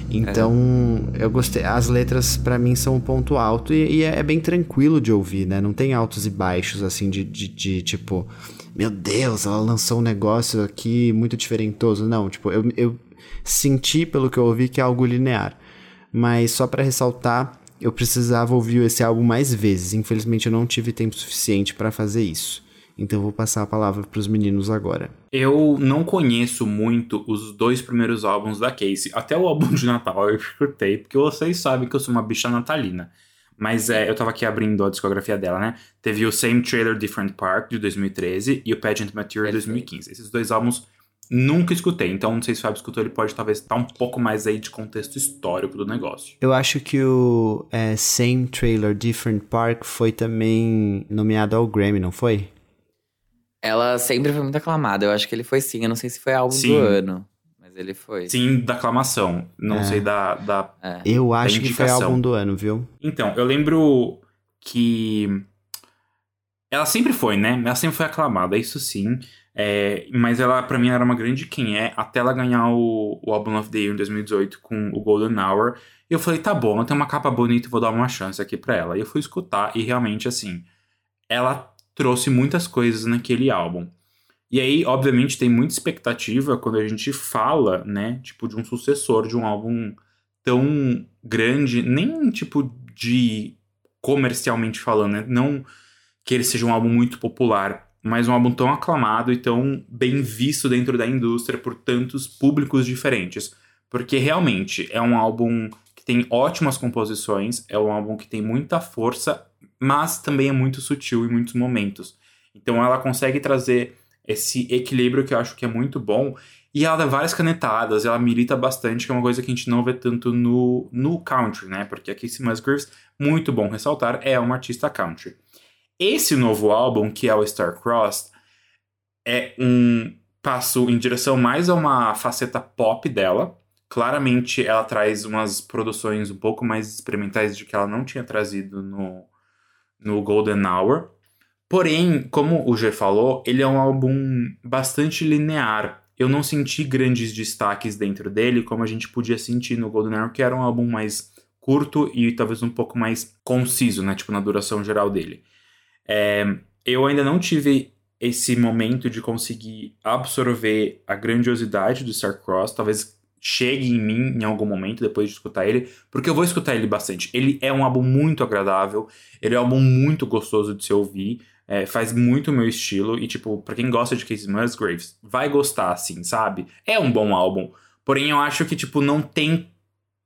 Então, eu gostei. As letras, para mim, são um ponto alto e, e é, é bem tranquilo de ouvir, né? Não tem altos e baixos, assim, de, de, de, tipo, meu Deus, ela lançou um negócio aqui muito diferentoso. Não, tipo, eu, eu senti, pelo que eu ouvi, que é algo linear. Mas só para ressaltar eu precisava ouvir esse álbum mais vezes. Infelizmente eu não tive tempo suficiente para fazer isso. Então eu vou passar a palavra para os meninos agora. Eu não conheço muito os dois primeiros álbuns da Casey. Até o álbum de Natal eu escutei, porque vocês sabem que eu sou uma bicha natalina. Mas é, eu tava aqui abrindo a discografia dela, né? Teve o Same Trailer Different Park, de 2013, e o Pageant Material, de 2015. Esses dois álbuns nunca escutei, então não sei se o Fábio escutou, ele pode talvez estar um pouco mais aí de contexto histórico do negócio. Eu acho que o é, Same Trailer Different Park foi também nomeado ao Grammy, não foi? Ela sempre foi muito aclamada. Eu acho que ele foi sim. Eu não sei se foi álbum Sim. do ano. Mas ele foi. Sim, da aclamação. Não É. sei da, da. É. Eu acho que foi álbum do ano, viu? Então, eu lembro que. Ela sempre foi, né? Ela sempre foi aclamada, isso sim. É, mas ela, pra mim, era uma grande quem é, até ela ganhar o, o Album of the Year em 2018 com o Golden Hour. E eu falei, tá bom, ela tem uma capa bonita, vou dar uma chance aqui pra ela. E eu fui escutar, e realmente, assim, ela trouxe muitas coisas naquele álbum. E aí, obviamente, tem muita expectativa quando a gente fala, né, tipo, de um sucessor de um álbum tão grande, nem tipo de comercialmente falando, né? Não que ele seja um álbum muito popular, mas um álbum tão aclamado e tão bem visto dentro da indústria por tantos públicos diferentes. Porque realmente é um álbum que tem ótimas composições, é um álbum que tem muita força, mas também é muito sutil em muitos momentos. Então ela consegue trazer esse equilíbrio que eu acho que é muito bom. E ela dá várias canetadas, ela milita bastante, que é uma coisa que a gente não vê tanto no, no country, né? Porque a Casey Musgraves, muito bom ressaltar, é uma artista country. Esse novo álbum, que é o Star Crossed, é um passo em direção mais a uma faceta pop dela. Claramente ela traz umas produções um pouco mais experimentais de que ela não tinha trazido no, no Golden Hour. Porém, como o G falou, ele é um álbum bastante linear. Eu não senti grandes destaques dentro dele, como a gente podia sentir no Golden Hour, que era um álbum mais curto e talvez um pouco mais conciso, né? Tipo, na duração geral dele. É, eu ainda não tive esse momento de conseguir absorver a grandiosidade do Starcross. Talvez chegue em mim em algum momento depois de escutar ele, porque eu vou escutar ele bastante. Ele é um álbum muito agradável, ele é um álbum muito gostoso de se ouvir. É, faz muito o meu estilo. E, tipo, pra quem gosta de Casey Musgraves, vai gostar, assim, sabe? É um bom álbum. Porém, eu acho que, tipo, não tem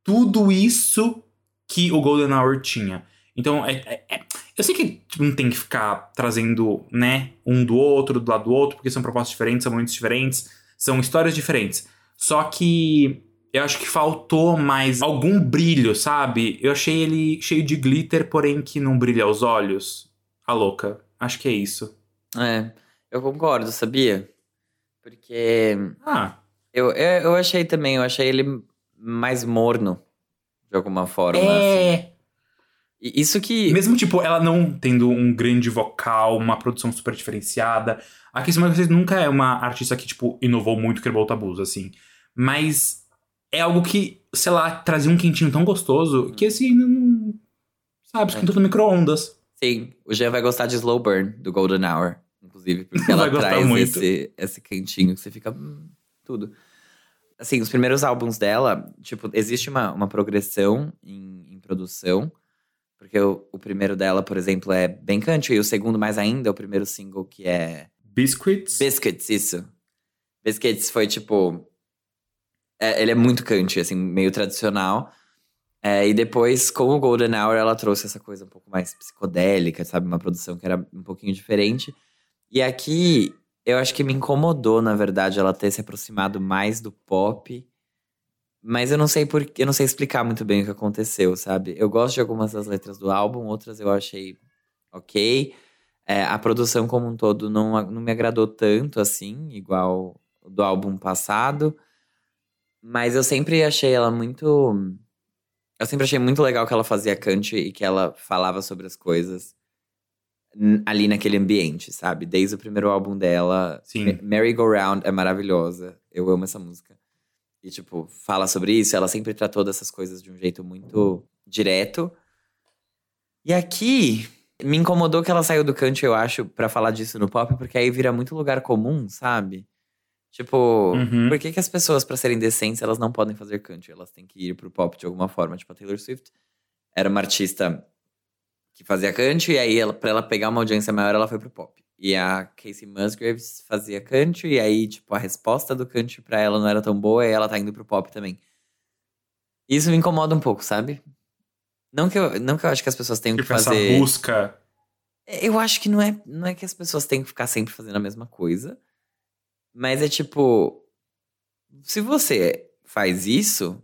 tudo isso que o Golden Hour tinha. Então, é, é- é- eu sei que tipo, não tem que ficar trazendo, né, um do outro, do lado do outro, porque são propostas diferentes, são momentos diferentes, são histórias diferentes. Só que eu acho que faltou mais algum brilho, sabe? Eu achei ele cheio de glitter, porém que não brilha aos olhos. A louca. Acho que é isso. É, eu concordo, sabia? Porque Ah, eu, eu, eu achei também, eu achei ele mais morno, de alguma forma. assim. é. E Isso que. Mesmo, tipo, ela não tendo um grande vocal, uma produção super diferenciada. A Casey Musgraves nunca é uma artista que, tipo, inovou muito, quebrou tabus, assim. Mas é algo que, sei lá, trazia um quentinho tão gostoso que, assim, não... não sabe, esquentou no micro-ondas. Sim, o Jean vai gostar de Slow Burn, do Golden Hour, inclusive, porque ela Vai gostar traz muito. esse, esse quentinho que você fica. hum, tudo. Assim, os primeiros álbuns dela, tipo, existe uma, uma progressão em, em produção. Porque o, o primeiro dela, por exemplo, é bem country, e o segundo, mais ainda, é o primeiro single que é Biscuits. Biscuits, isso. Biscuits foi tipo. é, ele é muito country, assim, meio tradicional. É, e depois, com o Golden Hour, ela trouxe essa coisa um pouco mais psicodélica, sabe? Uma produção que era um pouquinho diferente. E aqui, eu acho que me incomodou, na verdade, ela ter se aproximado mais do pop. Mas eu não sei por eu não sei explicar muito bem o que aconteceu, sabe? Eu gosto de algumas das letras do álbum, outras eu achei ok. É, a produção como um todo não, não me agradou tanto assim, igual do álbum passado. Mas eu sempre achei ela muito. Eu sempre achei muito legal que ela fazia country e que ela falava sobre as coisas ali naquele ambiente, sabe? Desde o primeiro álbum dela. Sim. Merry Go Round é maravilhosa. Eu amo essa música. E, tipo, fala sobre isso. Ela sempre tratou dessas coisas de um jeito muito direto. E aqui, me incomodou que ela saiu do country, eu acho, pra falar disso no pop, porque aí vira muito lugar comum, sabe? Tipo, Uhum. por que, que as pessoas, pra serem decentes, elas não podem fazer country? Elas têm que ir pro pop de alguma forma. Tipo, a Taylor Swift, era uma artista que fazia country, e aí ela, pra ela pegar uma audiência maior, ela foi pro pop. E a Casey Musgraves fazia country, e aí, tipo, a resposta do country pra ela não era tão boa, e ela tá indo pro pop também. Isso me incomoda um pouco, sabe? Não que eu, não que eu acho que as pessoas tenham Tipo, que essa fazer. busca. Eu acho que não é, não é que as pessoas têm que ficar sempre fazendo a mesma coisa. Mas é tipo. Se você faz isso,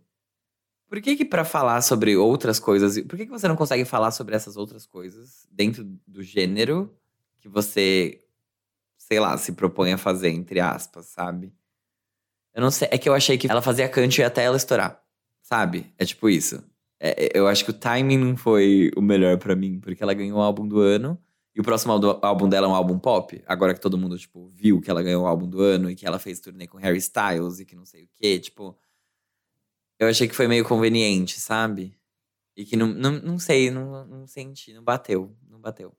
por que que pra falar sobre outras coisas. Por que que você não consegue falar sobre essas outras coisas dentro do gênero que você, sei lá, se propõe a fazer, entre aspas, sabe? Eu não sei. É que eu achei que ela fazia country até ela estourar. Sabe? É tipo isso. É, é, eu acho que o timing não foi o melhor pra mim, porque ela ganhou o álbum do ano. E o próximo álbum dela é um álbum pop. Agora que todo mundo, tipo, viu que ela ganhou o álbum do ano e que ela fez turnê com Harry Styles e que não sei o quê. Tipo, eu achei que foi meio conveniente, sabe? E que não, não, não sei, não, não senti, não bateu. Não bateu.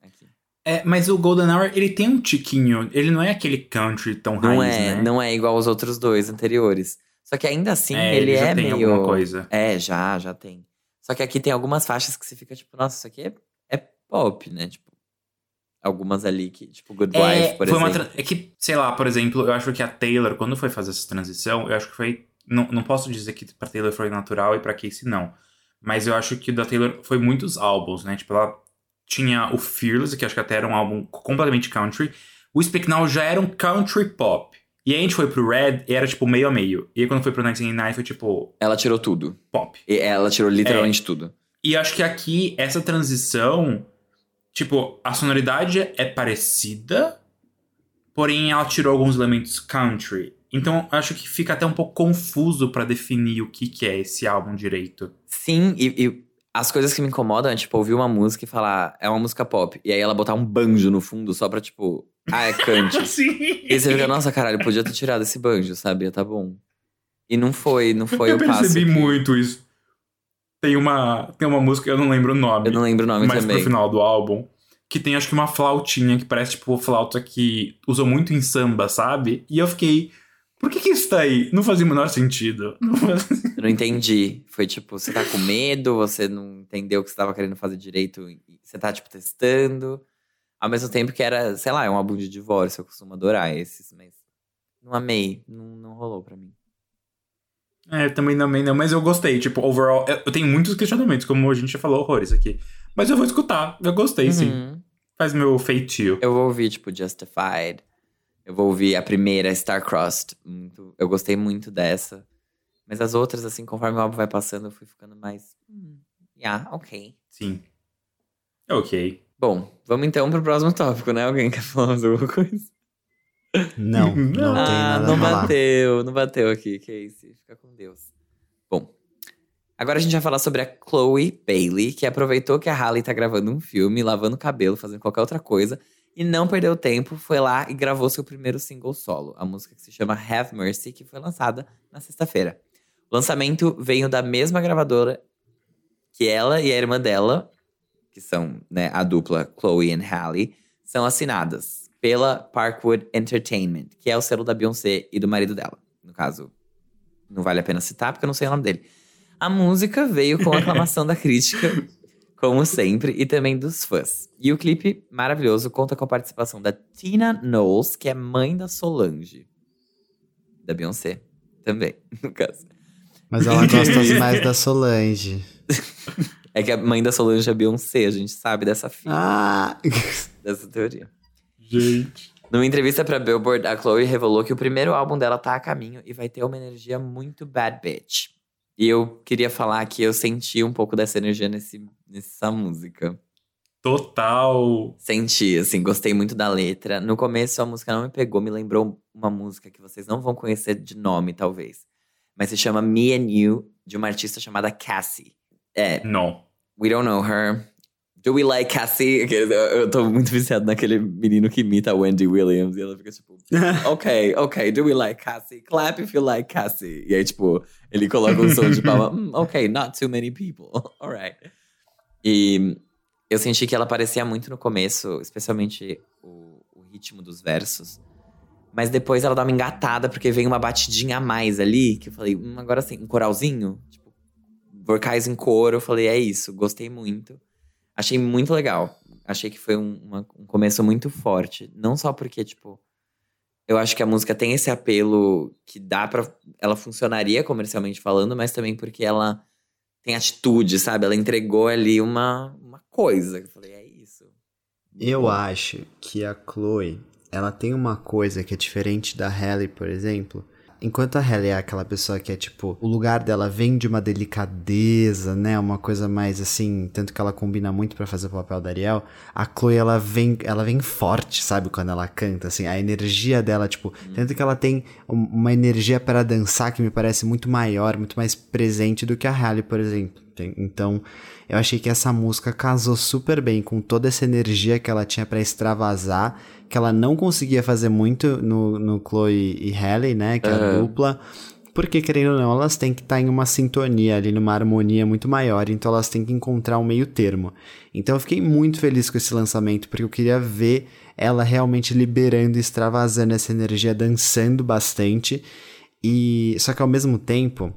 Aqui. É, mas o Golden Hour, ele tem um tiquinho. Ele não é aquele country tão Não raiz, é, né? não é igual aos outros dois anteriores. Só que ainda assim, é, ele, já é tem meio. alguma coisa. É, já, já tem. Só que aqui tem algumas faixas que você fica tipo, nossa, isso aqui é, é pop, né? Tipo, algumas ali que, tipo, Good Wife, É, por foi uma exemplo. é que, sei lá, por exemplo, eu acho que a Taylor, quando foi fazer essa transição, eu acho que foi. Não, não posso dizer que pra Taylor foi natural e pra Casey não. Mas eu acho que da Taylor foi muitos álbuns, né? Tipo, ela tinha o Fearless, que acho que até era um álbum completamente country. O Speak Now já era um country pop. E aí a gente foi pro Red e era tipo meio a meio. E aí quando foi pro 1989 foi tipo Ela tirou tudo. pop. E ela tirou literalmente É. tudo. E acho que aqui, essa transição, tipo, a sonoridade é parecida, porém ela tirou alguns elementos country. Então acho que fica até um pouco confuso pra definir o que, que é esse álbum direito. Sim, e, e as coisas que me incomodam é, tipo, ouvir uma música e falar, é uma música pop. E aí ela botar um banjo no fundo só pra, tipo, ah, é. Sim. e você fica, nossa, caralho, podia ter tirado esse banjo, sabia? Tá bom. E não foi, não foi Eu o passo. percebi que- muito isso. Tem uma, tem uma música, eu não lembro o nome, Eu não lembro o nome mas também. pro final do álbum, que tem acho que uma flautinha que parece tipo flauta que usam muito em samba, sabe? E eu fiquei, por que que isso tá aí? Não fazia o menor sentido. Não faz- não entendi. Foi tipo, você tá com medo, você não entendeu o que você tava querendo fazer direito, você tá, tipo, testando. Ao mesmo tempo que era, sei lá, é um álbum de divórcio, eu costumo adorar esses, mas não amei, não, não rolou pra mim. É, também também não, mas eu gostei. Tipo, overall, eu tenho muitos questionamentos, como a gente já falou horrores aqui. Mas eu vou escutar, eu gostei sim. Uhum. Faz meu feitio. Eu vou ouvir, tipo, Justified. Eu vou ouvir a primeira, Star-Crossed. Muito, eu gostei muito dessa. Mas as outras, assim, conforme o álbum vai passando, eu fui ficando mais. Hum, yeah, ok. Sim. Ok. Bom, vamos então pro próximo tópico, né? Alguém quer falar mais alguma coisa? Não, não tem ah, nada não bateu, não bateu aqui, Casey. Fica com Deus. Bom, agora a gente vai falar sobre a Chloe Bailey, que aproveitou que a Halle tá gravando um filme, lavando o cabelo, fazendo qualquer outra coisa, e não perdeu tempo, foi lá e gravou seu primeiro single solo, a música que se chama Have Mercy, que foi lançada na sexta-feira. O lançamento veio da mesma gravadora que ela e a irmã dela, que são né, a dupla Chloe e Halle, são assinadas pela Parkwood Entertainment, que é o selo da Beyoncé e do marido dela. No caso, não vale a pena citar porque eu não sei o nome dele. A música veio com aclamação da crítica, como sempre, e também dos fãs. E o clipe maravilhoso conta com a participação da Tina Knowles, que é mãe da Solange. Da Beyoncé também, no caso. Mas ela gosta mais da Solange. É que a mãe da Solange é a Beyoncé, a gente sabe dessa filha, Ah! dessa teoria. Gente. Numa entrevista pra Billboard, a Chloe revelou que o primeiro álbum dela tá a caminho e vai ter uma energia muito bad bitch. E eu queria falar que eu senti um pouco dessa energia nesse, nessa música. Total. Senti, assim, gostei muito da letra. No começo a música não me pegou, me lembrou uma música que vocês não vão conhecer de nome, talvez. Mas se chama Me and You, de uma artista chamada Cassie. É, Não. We don't know her. Do we like Cassie? Eu, eu tô muito viciado naquele menino que imita a Wendy Williams. E ela fica tipo, ok, ok, do we like Cassie? Clap if you like Cassie. E aí, tipo, ele coloca um som de palma. "Hmm, ok, not too many people. Alright. E eu senti que ela parecia muito no começo, especialmente o, o ritmo dos versos. Mas depois ela dá uma engatada, porque vem uma batidinha a mais ali, que eu falei, hum, agora sim, um coralzinho. Tipo, vocais em coro. Eu falei, é isso, gostei muito. Achei muito legal. Achei que foi um, uma, um começo muito forte. Não só porque, tipo, eu acho que a música tem esse apelo que dá para Ela funcionaria comercialmente falando, mas também porque ela tem atitude, sabe? Ela entregou ali uma, uma coisa. Eu falei, é isso. Eu acho que a Chloe, ela tem uma coisa que é diferente da Halle, por exemplo, Enquanto a Halle é aquela pessoa que é tipo, o lugar dela vem de uma delicadeza, né? Uma coisa mais assim, tanto que ela combina muito para fazer o papel da Ariel. A Chloe, ela vem, ela vem forte, sabe? Quando ela canta, assim, a energia dela, tipo, tanto que ela tem uma energia para dançar que me parece muito maior, muito mais presente do que a Halle, por exemplo. Então, eu achei que essa música casou super bem com toda essa energia que ela tinha para extravasar que ela não conseguia fazer muito no, no Chloe e Halle, né? Que é a dupla. Porque, querendo ou não, elas têm que estar tá em uma sintonia ali, numa harmonia muito maior, então elas têm que encontrar um meio termo. Então eu fiquei muito feliz com esse lançamento, porque eu queria ver ela realmente liberando, extravasando essa energia, dançando bastante. E só que ao mesmo tempo,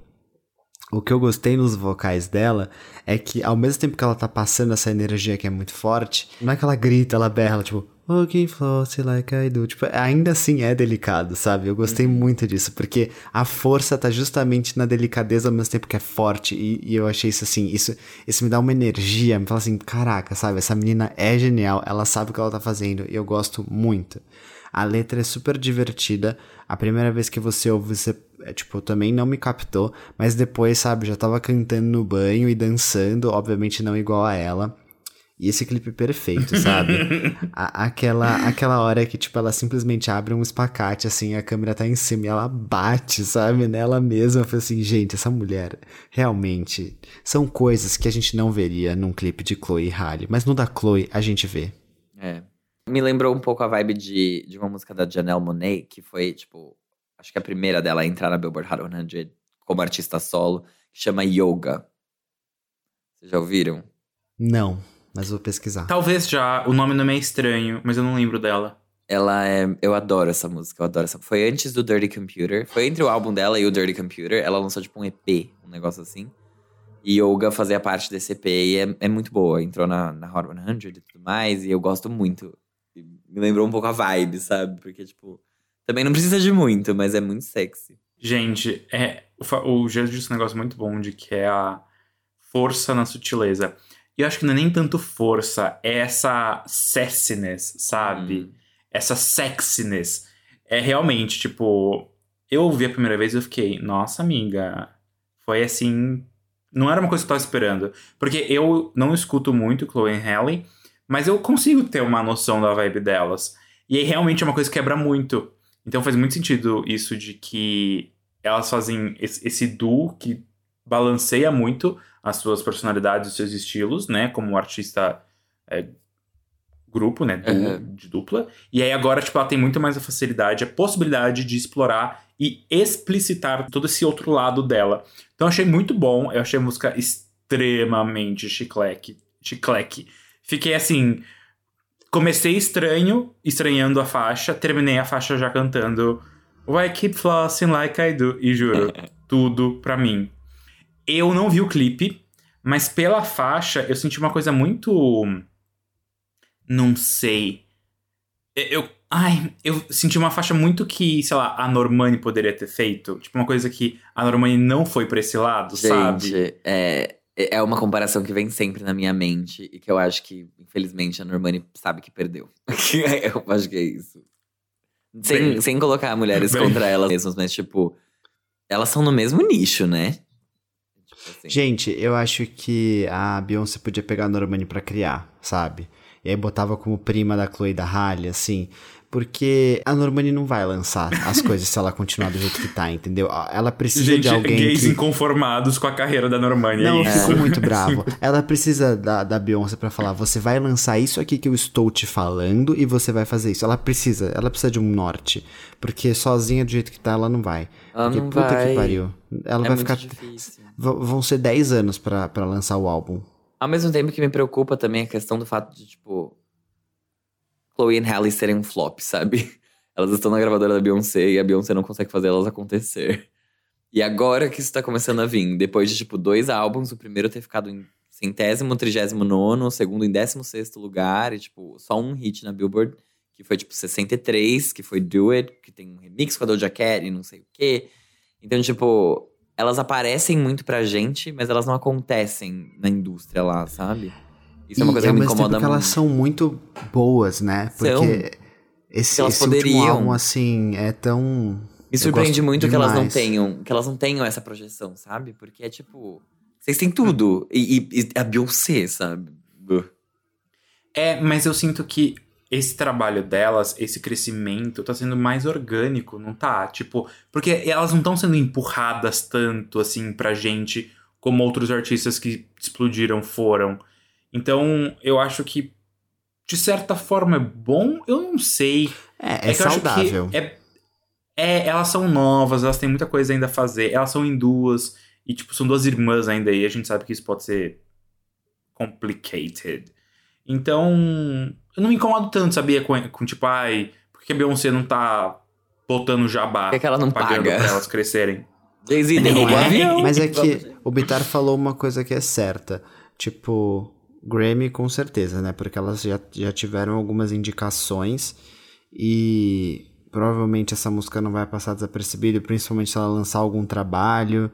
o que eu gostei nos vocais dela é que ao mesmo tempo que ela tá passando essa energia que é muito forte, não é que ela grita, ela berra, ela, tipo, Walking flossy like I do. Tipo, ainda assim é delicado, sabe? Eu gostei uhum. muito disso, porque a força tá justamente na delicadeza ao mesmo tempo que é forte. E, e, eu achei isso assim, isso, isso me dá uma energia, me fala assim, caraca, sabe? Essa menina é genial, ela sabe o que ela tá fazendo e eu gosto muito. A letra é super divertida. A primeira vez que você ouve, você, é, tipo, também não me captou, mas depois, sabe, já tava cantando no banho e dançando, obviamente não igual a ela. E esse clipe perfeito, sabe? a, aquela, aquela hora que, tipo, ela simplesmente abre um espacate, assim, a câmera tá em cima e ela bate, sabe? Nela mesma. Eu falei assim, gente, essa mulher, realmente, são coisas que a gente não veria num clipe de Chloe e Halle. Mas no da Chloe, a gente vê. É. Me lembrou um pouco a vibe de, de uma música da Janelle Monet, que foi, tipo, acho que a primeira dela a entrar na Billboard Hot 100 como artista solo, que chama Yoga. Vocês já ouviram? Não mas vou pesquisar. Talvez já, o nome não é estranho, mas eu não lembro dela. Ela é. Eu adoro essa música, eu adoro essa. Foi antes do Dirty Computer. Foi entre o álbum dela e o Dirty Computer. Ela lançou tipo um EP, um negócio assim. E Yoga fazia parte desse EP e é, é muito boa. Entrou na, na Hot 100 e tudo mais. E eu gosto muito. Me lembrou um pouco a vibe, sabe? Porque, tipo. Também não precisa de muito, mas é muito sexy. Gente, é, o, o Gelo disse um negócio muito bom de que é a força na sutileza. E eu acho que não é nem tanto força, é essa sexiness, sabe? Hum. Essa sexiness. É realmente, tipo, eu ouvi a primeira vez e eu fiquei, nossa, amiga, foi assim. Não era uma coisa que eu tava esperando. Porque eu não escuto muito Chloe e Halle, mas eu consigo ter uma noção da vibe delas. E aí realmente é uma coisa que quebra muito. Então faz muito sentido isso de que elas fazem esse, esse duo que balanceia muito as suas personalidades, os seus estilos, né? Como artista é, grupo, né? Du, uhum. De dupla. E aí agora, tipo, ela tem muito mais a facilidade, a possibilidade de explorar e explicitar todo esse outro lado dela. Então achei muito bom. Eu achei a música extremamente chicleque. Chicleque. Fiquei assim. Comecei estranho, estranhando a faixa, terminei a faixa já cantando Why Keep Flossing Like I Do. E juro, tudo pra mim. Eu não vi o clipe, mas pela faixa eu senti uma coisa muito. Não sei. Eu. Ai, eu senti uma faixa muito que, sei lá, a Normani poderia ter feito. Tipo, uma coisa que a Normani não foi pra esse lado, Gente, sabe? É, é uma comparação que vem sempre na minha mente e que eu acho que, infelizmente, a Normani sabe que perdeu. eu acho que é isso. Sem, sem colocar mulheres bem. contra elas mesmas, mas, tipo, elas são no mesmo nicho, né? Assim. Gente, eu acho que a Beyoncé podia pegar a Normani pra criar, sabe? E aí botava como prima da Chloe da Halle, assim. Porque a Normani não vai lançar as coisas se ela continuar do jeito que tá, entendeu? Ela precisa Gente, de alguém. Gays que... inconformados com a carreira da Normani. Não, é eu fico muito bravo. Ela precisa da, da Beyoncé para falar: você vai lançar isso aqui que eu estou te falando e você vai fazer isso. Ela precisa, ela precisa de um norte. Porque sozinha do jeito que tá, ela não vai. Ela porque não puta vai. que pariu. Ela é vai ficar. Difícil. Vão ser 10 anos para lançar o álbum. Ao mesmo tempo que me preocupa também a questão do fato de, tipo, Chloe e Halle serem um flop, sabe? Elas estão na gravadora da Beyoncé e a Beyoncé não consegue fazer elas acontecer. E agora que isso tá começando a vir, depois de, tipo, dois álbuns, o primeiro ter ficado em centésimo, trigésimo nono, o segundo em décimo sexto lugar, e, tipo, só um hit na Billboard, que foi, tipo, 63, que foi Do It, que tem um remix com a Doja Cat e não sei o quê. Então, tipo, elas aparecem muito pra gente, mas elas não acontecem na indústria lá, sabe? Isso e, é uma coisa que me incomoda tempo que muito. elas são muito boas, né? Porque São. esse, Elas esse último poderiam. álbum, assim, é tão... Me surpreende muito que elas não demais. tenham, que elas não tenham essa projeção, sabe? Porque é tipo, vocês têm tudo. E, e- e a Beyoncé, sabe? É, mas eu sinto que esse trabalho delas, esse crescimento, tá sendo mais orgânico, não tá? Tipo, porque elas não estão sendo empurradas tanto assim pra gente como outros artistas que explodiram foram. Então, eu acho que de certa forma é bom, eu não sei. É, é, que saudável. É, é, elas são novas, elas têm muita coisa ainda a fazer. Elas são em duas. E, tipo, são duas irmãs ainda. E a gente sabe que isso pode ser complicated. Então, eu não me incomodo tanto, sabia? Com, com tipo, ai, por que a Beyoncé não tá botando jabá Por que, que ela não pagando paga? pra elas crescerem? Jay-Z derrubou o é, avião. Mas é que o Bitar falou uma coisa que é certa. Tipo, Grammy com certeza, né? Porque elas já, já tiveram algumas indicações e provavelmente essa música não vai passar desapercebida, principalmente se ela lançar algum trabalho.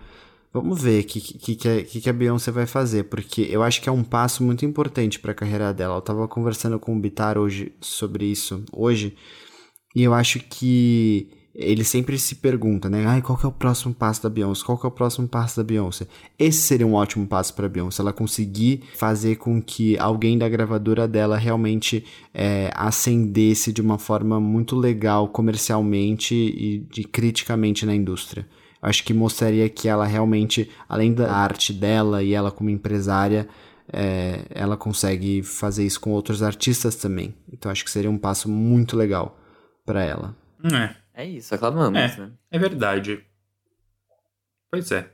Vamos ver o que, que, que, a- que, a Beyoncé vai fazer, porque eu acho que é um passo muito importante para a carreira dela. Eu tava conversando com o Bitar hoje sobre isso, hoje, e eu acho que ele sempre se pergunta, né? Ai, qual que é o próximo passo da Beyoncé? Qual que é o próximo passo da Beyoncé? Esse seria um ótimo passo para Beyoncé, ela conseguir fazer com que alguém da gravadora dela realmente é, de uma forma muito legal comercialmente e de criticamente na indústria. Acho que mostraria que ela realmente, além da arte dela e ela como empresária, é, ela consegue fazer isso com outros artistas também. Então acho que seria um passo muito legal para ela. É, É isso, aclamamos, É. né? é verdade. Pois é.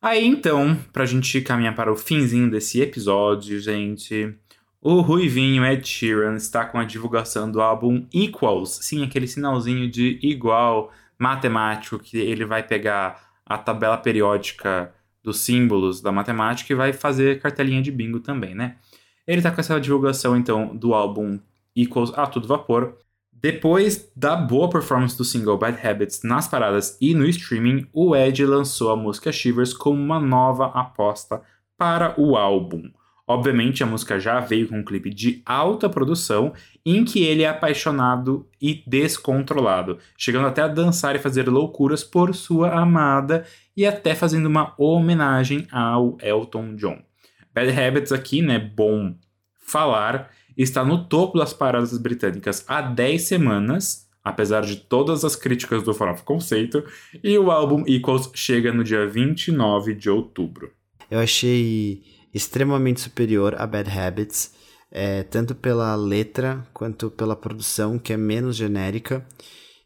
Aí então, pra gente caminhar para o finzinho desse episódio, gente, o Ruivinho Ed Sheeran está com a divulgação do álbum Equals. Sim, aquele sinalzinho de igual matemático que ele vai pegar a tabela periódica dos símbolos da matemática e vai fazer cartelinha de bingo também, né? Ele tá com essa divulgação então do álbum Equals a todo vapor. Depois da boa performance do single Bad Habits nas paradas e no streaming, o Ed lançou a música Shivers como uma nova aposta para o álbum. Obviamente, a música já veio com um clipe de alta produção, em que ele é apaixonado e descontrolado, chegando até a dançar e fazer loucuras por sua amada e até fazendo uma homenagem ao Elton John. Bad Habits aqui, né, bom falar, está no topo das paradas britânicas há 10 semanas, apesar de todas as críticas do Farofa Conceito, e o álbum Equals chega no dia 29 de outubro. Eu achei extremamente superior a Bad Habits, é, tanto pela letra quanto pela produção, que é menos genérica.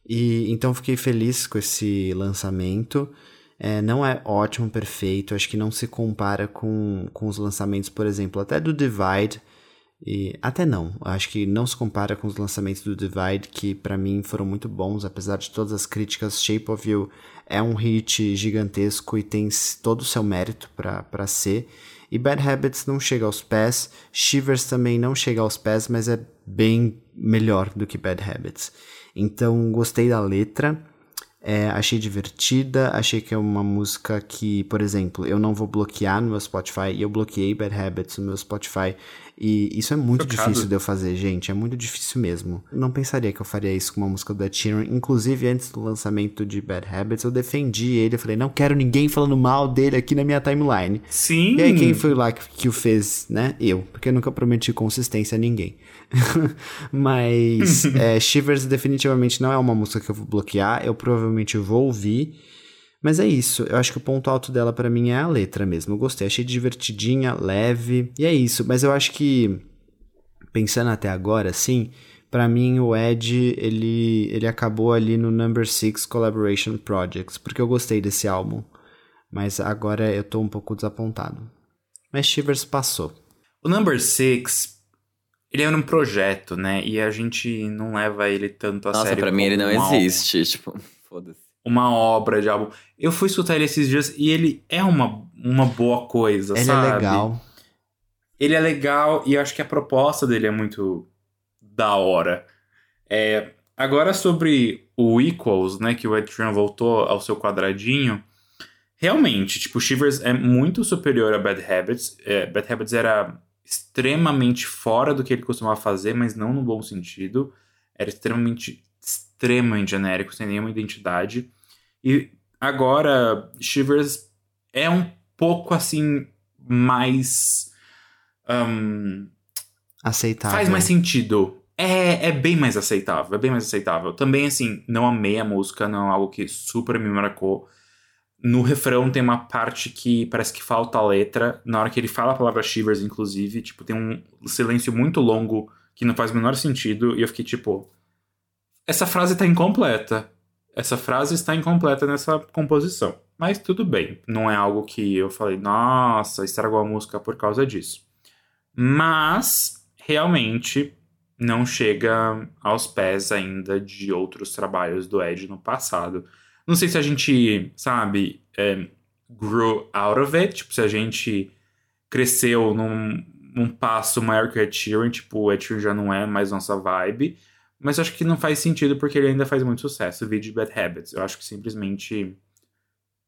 E então fiquei feliz com esse lançamento. É, não é ótimo, perfeito, acho que não se compara com, com os lançamentos, por exemplo, até do Divide. E até não, acho que não se compara com os lançamentos do Divide, que pra mim foram muito bons, apesar de todas as críticas. Shape of You é um hit gigantesco e tem todo o seu mérito pra ser. E Bad Habits não chega aos pés, Shivers também não chega aos pés, mas é bem melhor do que Bad Habits. Então gostei da letra. É, achei divertida, achei que é uma música que, por exemplo, eu não vou bloquear no meu Spotify e eu bloqueei Bad Habits no meu Spotify. E isso é muito Chocado. difícil de eu fazer, gente. É muito difícil mesmo. Não pensaria que eu faria isso com uma música do Ed Sheeran. Inclusive, antes do lançamento de Bad Habits, eu defendi ele. Eu falei, não quero ninguém falando mal dele aqui na minha timeline. Sim! E aí, quem foi lá que, que o fez, né? Eu, porque eu nunca prometi consistência a ninguém. Mas é, Shivers definitivamente não é uma música que eu vou bloquear, eu provavelmente vou ouvir. Mas é isso, eu acho que o ponto alto dela pra mim é a letra mesmo. Eu gostei, achei divertidinha, leve, e é isso. Mas eu acho que, pensando até agora, assim, pra mim o Ed, ele, ele acabou ali no Number 6 Collaboration Projects, porque eu gostei desse álbum. Mas agora eu tô um pouco desapontado. Mas Shivers passou. O Number Six, ele era um projeto, né? E a gente não leva ele tanto a Nossa, sério. pra mim ele não um álbum. existe. Tipo, foda-se. Uma obra de álbum. Eu fui escutar ele esses dias e ele é uma, uma boa coisa, Ele sabe? é legal. Ele é legal e eu acho que a proposta dele é muito da hora. É, agora sobre o Equals, né, que o Ed Sheeran voltou ao seu quadradinho, realmente, tipo, Shivers é muito superior a Bad Habits. É, Bad Habits era extremamente fora do que ele costumava fazer, mas não no bom sentido. Era extremamente, extremamente genérico, sem nenhuma identidade. E agora, Shivers é um pouco assim, mais. ahn, Aceitável. Faz mais sentido. É, é bem mais aceitável, é bem mais aceitável. Também, assim, não amei a música, não é algo que super me marcou. No refrão tem uma parte que parece que falta a letra. Na hora que ele fala a palavra Shivers, inclusive, tipo, tem um silêncio muito longo que não faz o menor sentido. E eu fiquei tipo. Essa frase tá incompleta. Essa frase está incompleta nessa composição. Mas tudo bem. Não é algo que eu falei, nossa, estragou a música por causa disso. Mas, realmente, não chega aos pés ainda de outros trabalhos do Ed no passado. Não sei se a gente, sabe, é, grew out of it, tipo, se a gente cresceu num, passo maior que o Ed Sheeran, tipo, o Ed Sheeran já não é mais nossa vibe, mas acho que não faz sentido porque ele ainda faz muito sucesso, o vídeo Bad Habits. Eu acho que simplesmente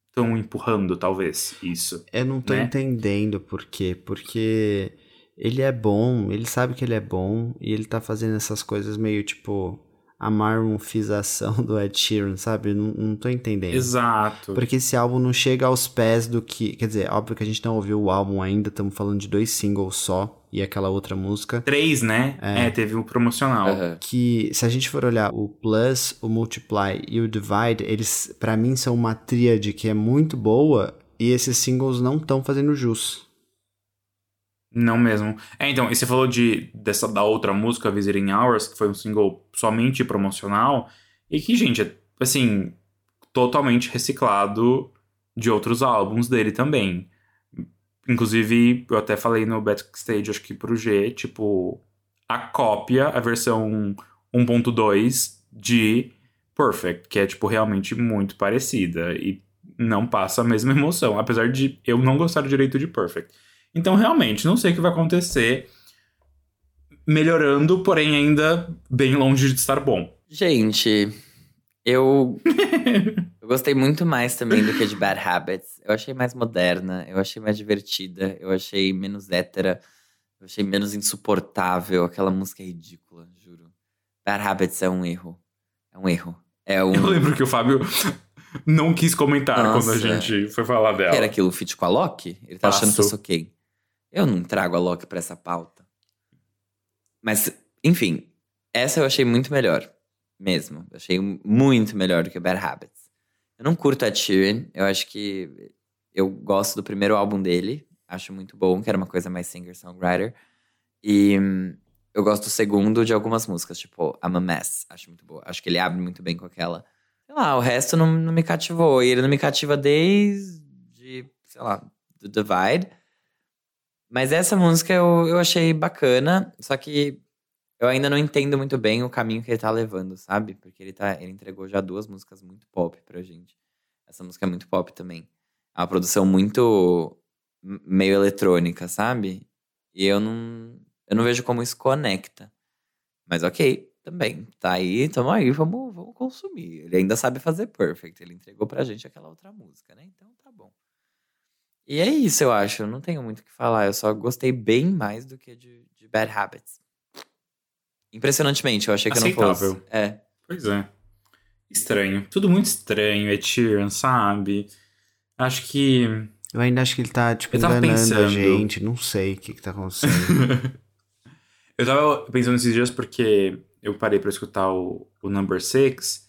estão empurrando, talvez, isso. Eu não tô né? entendendo por quê. Porque ele é bom, ele sabe que ele é bom e ele tá fazendo essas coisas meio tipo a marmonfização do Ed Sheeran, sabe? Não, não tô entendendo. Exato. Porque esse álbum não chega aos pés do que. Quer dizer, óbvio que a gente não ouviu o álbum ainda, estamos falando de dois singles só e aquela outra música. Três, né? É. É, teve um promocional. Aham. Que se a gente for olhar o Plus, o Multiply e o Divide, eles pra mim são uma tríade que é muito boa e esses singles não estão fazendo jus. Não mesmo. É, então, e você falou de, dessa, da outra música, Visiting Hours, que foi um single somente promocional, e que, gente, é, assim, totalmente reciclado de outros álbuns dele também. Inclusive, eu até falei no backstage, acho que pro G, tipo, a cópia, a versão 1.2 de Perfect, que é, tipo, realmente muito parecida e não passa a mesma emoção, apesar de eu não gostar direito de Perfect. Então, realmente, não sei o que vai acontecer. Melhorando, porém ainda bem longe de estar bom. Gente, eu, eu gostei muito mais também do que de Bad Habits. Eu achei mais moderna, eu achei mais divertida, eu achei menos hétera, eu achei menos insuportável. Aquela música é ridícula, juro. Bad Habits é um erro. É um erro. É um. Eu lembro que o Fábio não quis comentar Nossa. quando a gente foi falar dela. Que era aquilo, fit com a Loki? Ele tá achando que eu quem? Eu não trago a Loki pra essa pauta. Mas, enfim, essa eu achei muito melhor. Mesmo. Eu achei muito melhor do que Bad Habits. Eu não curto Ed Sheeran. Eu acho que eu gosto do primeiro álbum dele. Acho muito bom, que era uma coisa mais singer-songwriter. E hum, eu gosto do segundo de algumas músicas, tipo I'm a Mess. Acho muito boa. Acho que ele abre muito bem com aquela. Sei lá, o resto não, não me cativou. E ele não me cativa desde, sei lá, do Divide. Mas essa música eu, eu achei bacana, só que eu ainda não entendo muito bem o caminho que ele tá levando, sabe? Porque ele, tá, ele entregou já duas músicas muito pop pra gente. Essa música é muito pop também. É uma produção muito meio eletrônica, sabe? E eu não, eu não vejo como isso conecta. Mas ok, também. Tá aí, tamo aí, vamos, vamos consumir. Ele ainda sabe fazer perfect. Ele entregou pra gente aquela outra música, né? Então tá bom. E é isso, eu acho. Eu não tenho muito o que falar. Eu só gostei bem mais do que de, de Bad Habits. Impressionantemente, eu achei que eu não fosse. Aceitável. É. Pois é. Estranho. Tudo muito estranho, Ed Sheeran, sabe? Acho que. Eu ainda acho que ele tá, tipo, Eu enganando a pensando. gente. Não sei o que que tá acontecendo. eu tava pensando esses dias porque eu parei pra escutar o, o Number Six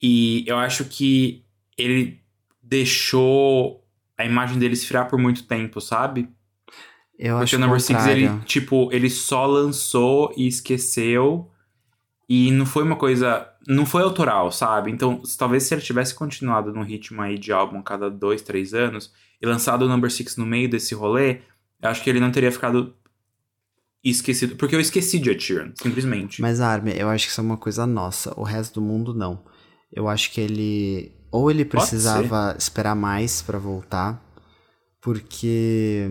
e eu acho que ele deixou a imagem dele esfriar por muito tempo, sabe? Eu Porque acho o Number Six, ele, tipo, ele só lançou e esqueceu. E não foi uma coisa. Não foi autoral, sabe? Então, talvez se ele tivesse continuado no ritmo aí de álbum a cada dois, três anos e lançado o Number Six no meio desse rolê, eu acho que ele não teria ficado esquecido. Porque eu esqueci de Ed Sheeran, simplesmente. Mas, Armin, eu acho que isso é uma coisa nossa. O resto do mundo, não. Eu acho que ele... Ou ele precisava esperar mais pra voltar, porque.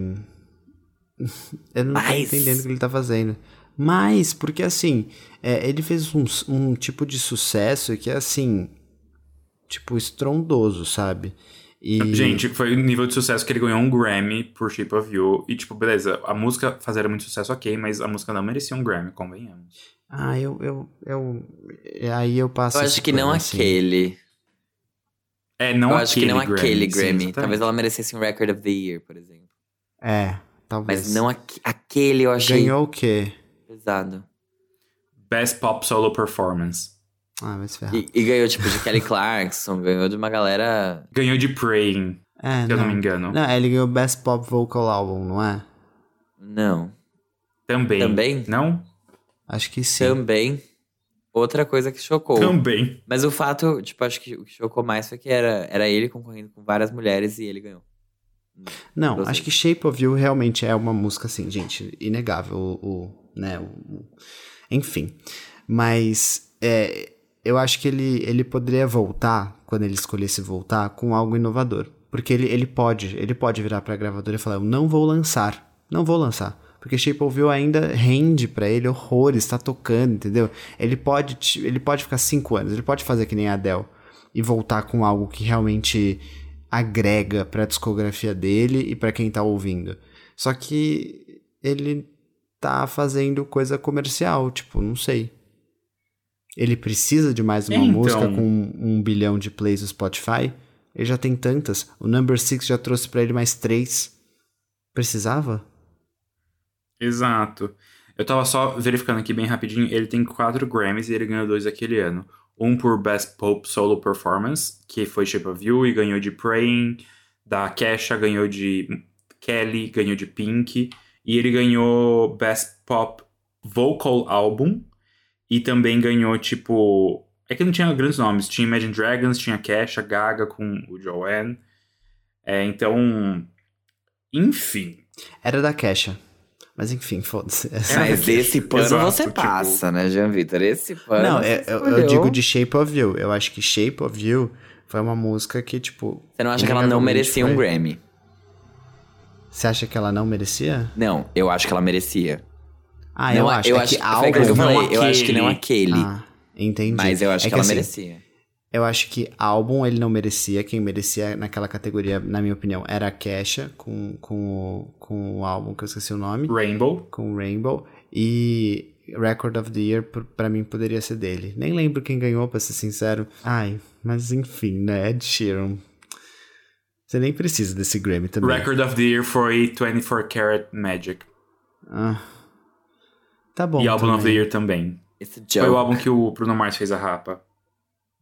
Eu não Mas- tô entendendo o que ele tá fazendo. Mas, porque assim, é, ele fez um, um tipo de sucesso que é assim. Tipo, estrondoso, sabe? E... Gente, foi o nível de sucesso que ele ganhou um Grammy por Shape of You. E, tipo, beleza, a música fazia muito sucesso, ok, mas a música não merecia um Grammy, convenhamos. Ah, eu. eu, eu aí eu passo. Eu acho que não assim. aquele. É, não eu aquele acho que não Grammy. aquele sim, Grammy. exatamente. Talvez ela merecesse um Record of the Year, por exemplo. É, talvez. Mas não aque- aquele eu achei Ganhou o quê? pesado. Best Pop Solo Performance. Ah, vai se ferrar. E, e ganhou, tipo, de Kelly Clarkson, ganhou de uma galera. Ganhou de Praying, É, se eu não me engano. Não, ele ganhou Best Pop Vocal Album, não é? Não. Também. Também? Não? Acho que sim. Também. Outra coisa que chocou. Também. Mas o fato, tipo, acho que o que chocou mais foi que era, era ele concorrendo com várias mulheres e ele ganhou. Não, acho que Shape of You realmente é uma música, assim, gente, inegável. O, o- né, o- o- enfim. Mas é, eu acho que ele, ele poderia voltar, quando ele escolhesse voltar, com algo inovador. Porque ele, ele pode, ele pode virar pra gravadora e falar, eu não vou lançar, não vou lançar. Porque Shape of You ainda rende pra ele horrores, tá tocando, entendeu? Ele pode, ele pode ficar cinco anos, ele pode fazer que nem a Adele e voltar com algo que realmente agrega pra discografia dele e pra quem tá ouvindo. Só que ele tá fazendo coisa comercial, tipo, não sei. Ele precisa de mais uma Então. música com um bilhão de plays no Spotify? Ele já tem tantas. O Number Six já trouxe pra ele mais três. Precisava? Exato. Eu tava só verificando aqui bem rapidinho. Ele tem quatro Grammys e ele ganhou dois aquele ano. Um por Best Pop Solo Performance, que foi Shape of You, e ganhou de Praying. Da Kesha ganhou de Kelly, ganhou de Pink. E ele ganhou Best Pop Vocal Album. E também ganhou, tipo. É que não tinha grandes nomes. Tinha Imagine Dragons, tinha Kesha, Gaga com o Joanne. É, então. Enfim. Era da Kesha. Mas enfim, foda-se. Essa- Mas porque- esse pano Exato, você tipo- passa, né, Jean Vitor? Esse pano. Não, é- eu, eu digo de Shape of You. Eu acho que Shape of You foi uma música que, tipo. Você não acha que ela não merecia um foi- Grammy? Você acha que ela não merecia? Não, eu acho que ela merecia. Ah, não, eu acho. eu é acho que foi que eu não falei. Eu acho que não aquele. Ah, entendi. mas eu acho É que, ela assim, merecia. Eu acho que álbum ele não merecia. Quem merecia naquela categoria, na minha opinião, era a Kesha com, com, o, com o álbum que eu esqueci o nome. Rainbow. Com o Rainbow. E Record of the Year, pra mim, poderia ser dele. Nem lembro quem ganhou, pra ser sincero. Ai, mas enfim, né? Ed Sheeran. Você nem precisa desse Grammy também. Record of the Year foi 24 Karat Magic. Ah. Tá bom. e Album of the também. Year também. Foi o álbum que o Bruno Mars fez a rapa.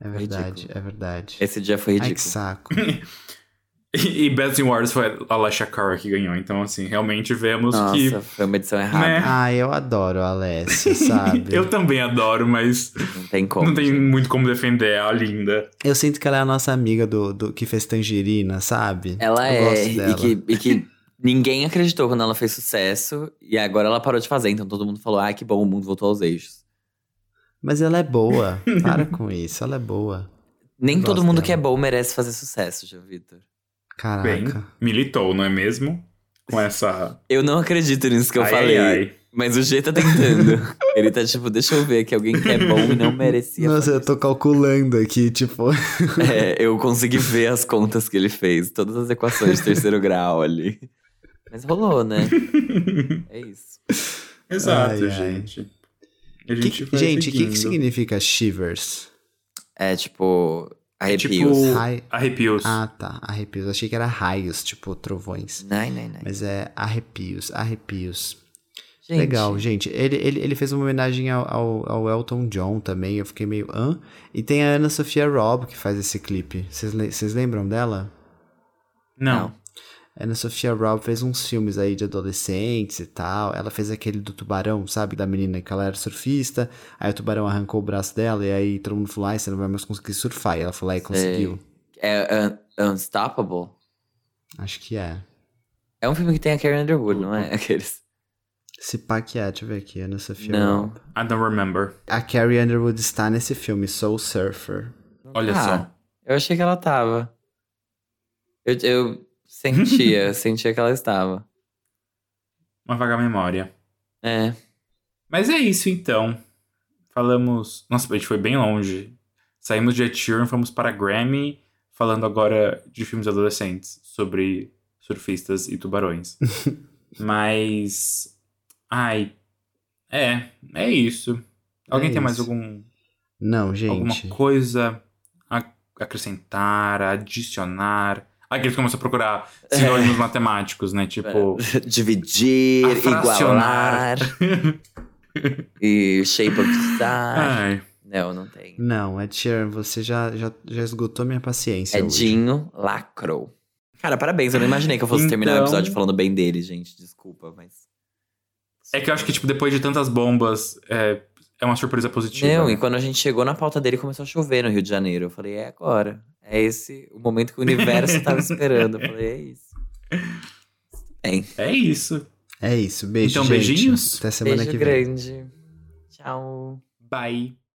É verdade, Ridículo. é verdade. esse dia foi Ai, que ridículo. saco. E, e Best in Wars foi a Alessia Cara que ganhou. Então, assim, realmente vemos Nossa, que. foi uma edição errada. Né? ah, eu adoro a Alessia, sabe? Eu também adoro, mas Não tem como. não tem gente. muito como defender a linda. Eu sinto que ela é a nossa amiga do, do que fez Tangerina, sabe? Ela Eu é. gosto E que, e que ninguém acreditou quando ela fez sucesso. E agora ela parou de fazer. Então todo mundo falou: ah, que bom, o mundo voltou aos eixos. Mas ela é boa. Para com isso, ela é boa. Nem Eu todo mundo dela. que é bom merece fazer sucesso, Jean Vitor. Caraca. Bem, militou, não é mesmo? Com essa. Eu não acredito nisso que eu Ai, falei. ai, ai. Mas o G tá tentando. Ele tá tipo, deixa eu ver que alguém que é bom e não merecia. Nossa, fazer eu tô calculando aqui, tipo. É, eu consegui ver as contas que ele fez, todas as equações de terceiro grau ali. Mas rolou, né? É isso. Exato, Ai, ai. gente. A Que- gente, vai gente, o que, que seguindo. significa shivers? É tipo, arrepios. tipo- Rai- Arrepios. Ah, tá. Arrepios. Achei que era raios, tipo trovões. Não, não, não. Mas é arrepios, arrepios. Gente, Legal, gente. Ele, ele, ele fez uma homenagem ao, ao, ao Elton John também. Eu fiquei meio. hã? E tem a Ana Sofia Robb que faz esse clipe. Vocês lembram dela? Não. A Ana Sofia Robb fez uns filmes aí de adolescentes e tal. Ela fez aquele do tubarão, sabe? Da menina que ela era surfista. Aí o tubarão arrancou o braço dela. E aí todo mundo falou: ai, você não vai mais conseguir surfar. E ela foi lá e conseguiu. É Un- Unstoppable? Acho que é. É um filme que tem a Carrie Underwood, não é? Aqueles. Se pá que é, deixa eu ver aqui. Ana Sofia Não. Robb. I don't remember. A Carrie Underwood está nesse filme, Soul Surfer. Olha Ah, só. Eu achei que ela tava. Eu, eu sentia, sentia que ela estava. Uma vaga memória. É. Mas é isso então. Falamos. Nossa, a gente foi bem longe. Saímos de Sheeran, fomos para Grammy, falando agora de filmes adolescentes sobre surfistas e tubarões. Mas. Ai. É, é isso. Alguém É tem mais isso. algum, Não, alguma gente. coisa a acrescentar, a adicionar? Aqueles que começam a procurar sinônimos matemáticos, né? Tipo. Dividir, A fracionar. igualar. e shape of star. Ai. Não, não tem. Não, Ed Sheeran, você já, já, já esgotou minha paciência hoje. Edinho lacrou. Cara, parabéns. Eu não imaginei que eu fosse terminar o Então- episódio falando bem dele, gente. Desculpa, mas. É que eu acho que, tipo, depois de tantas bombas, é, é uma surpresa positiva. Não, né? e quando a gente chegou na pauta dele, começou a chover no Rio de Janeiro. Eu falei, é agora. É esse o momento que o universo tava esperando. Eu falei, é isso. Bem. É isso. É isso, beijo, Então, gente. beijinhos. Até semana Beijo que vem. grande. Tchau. Bye.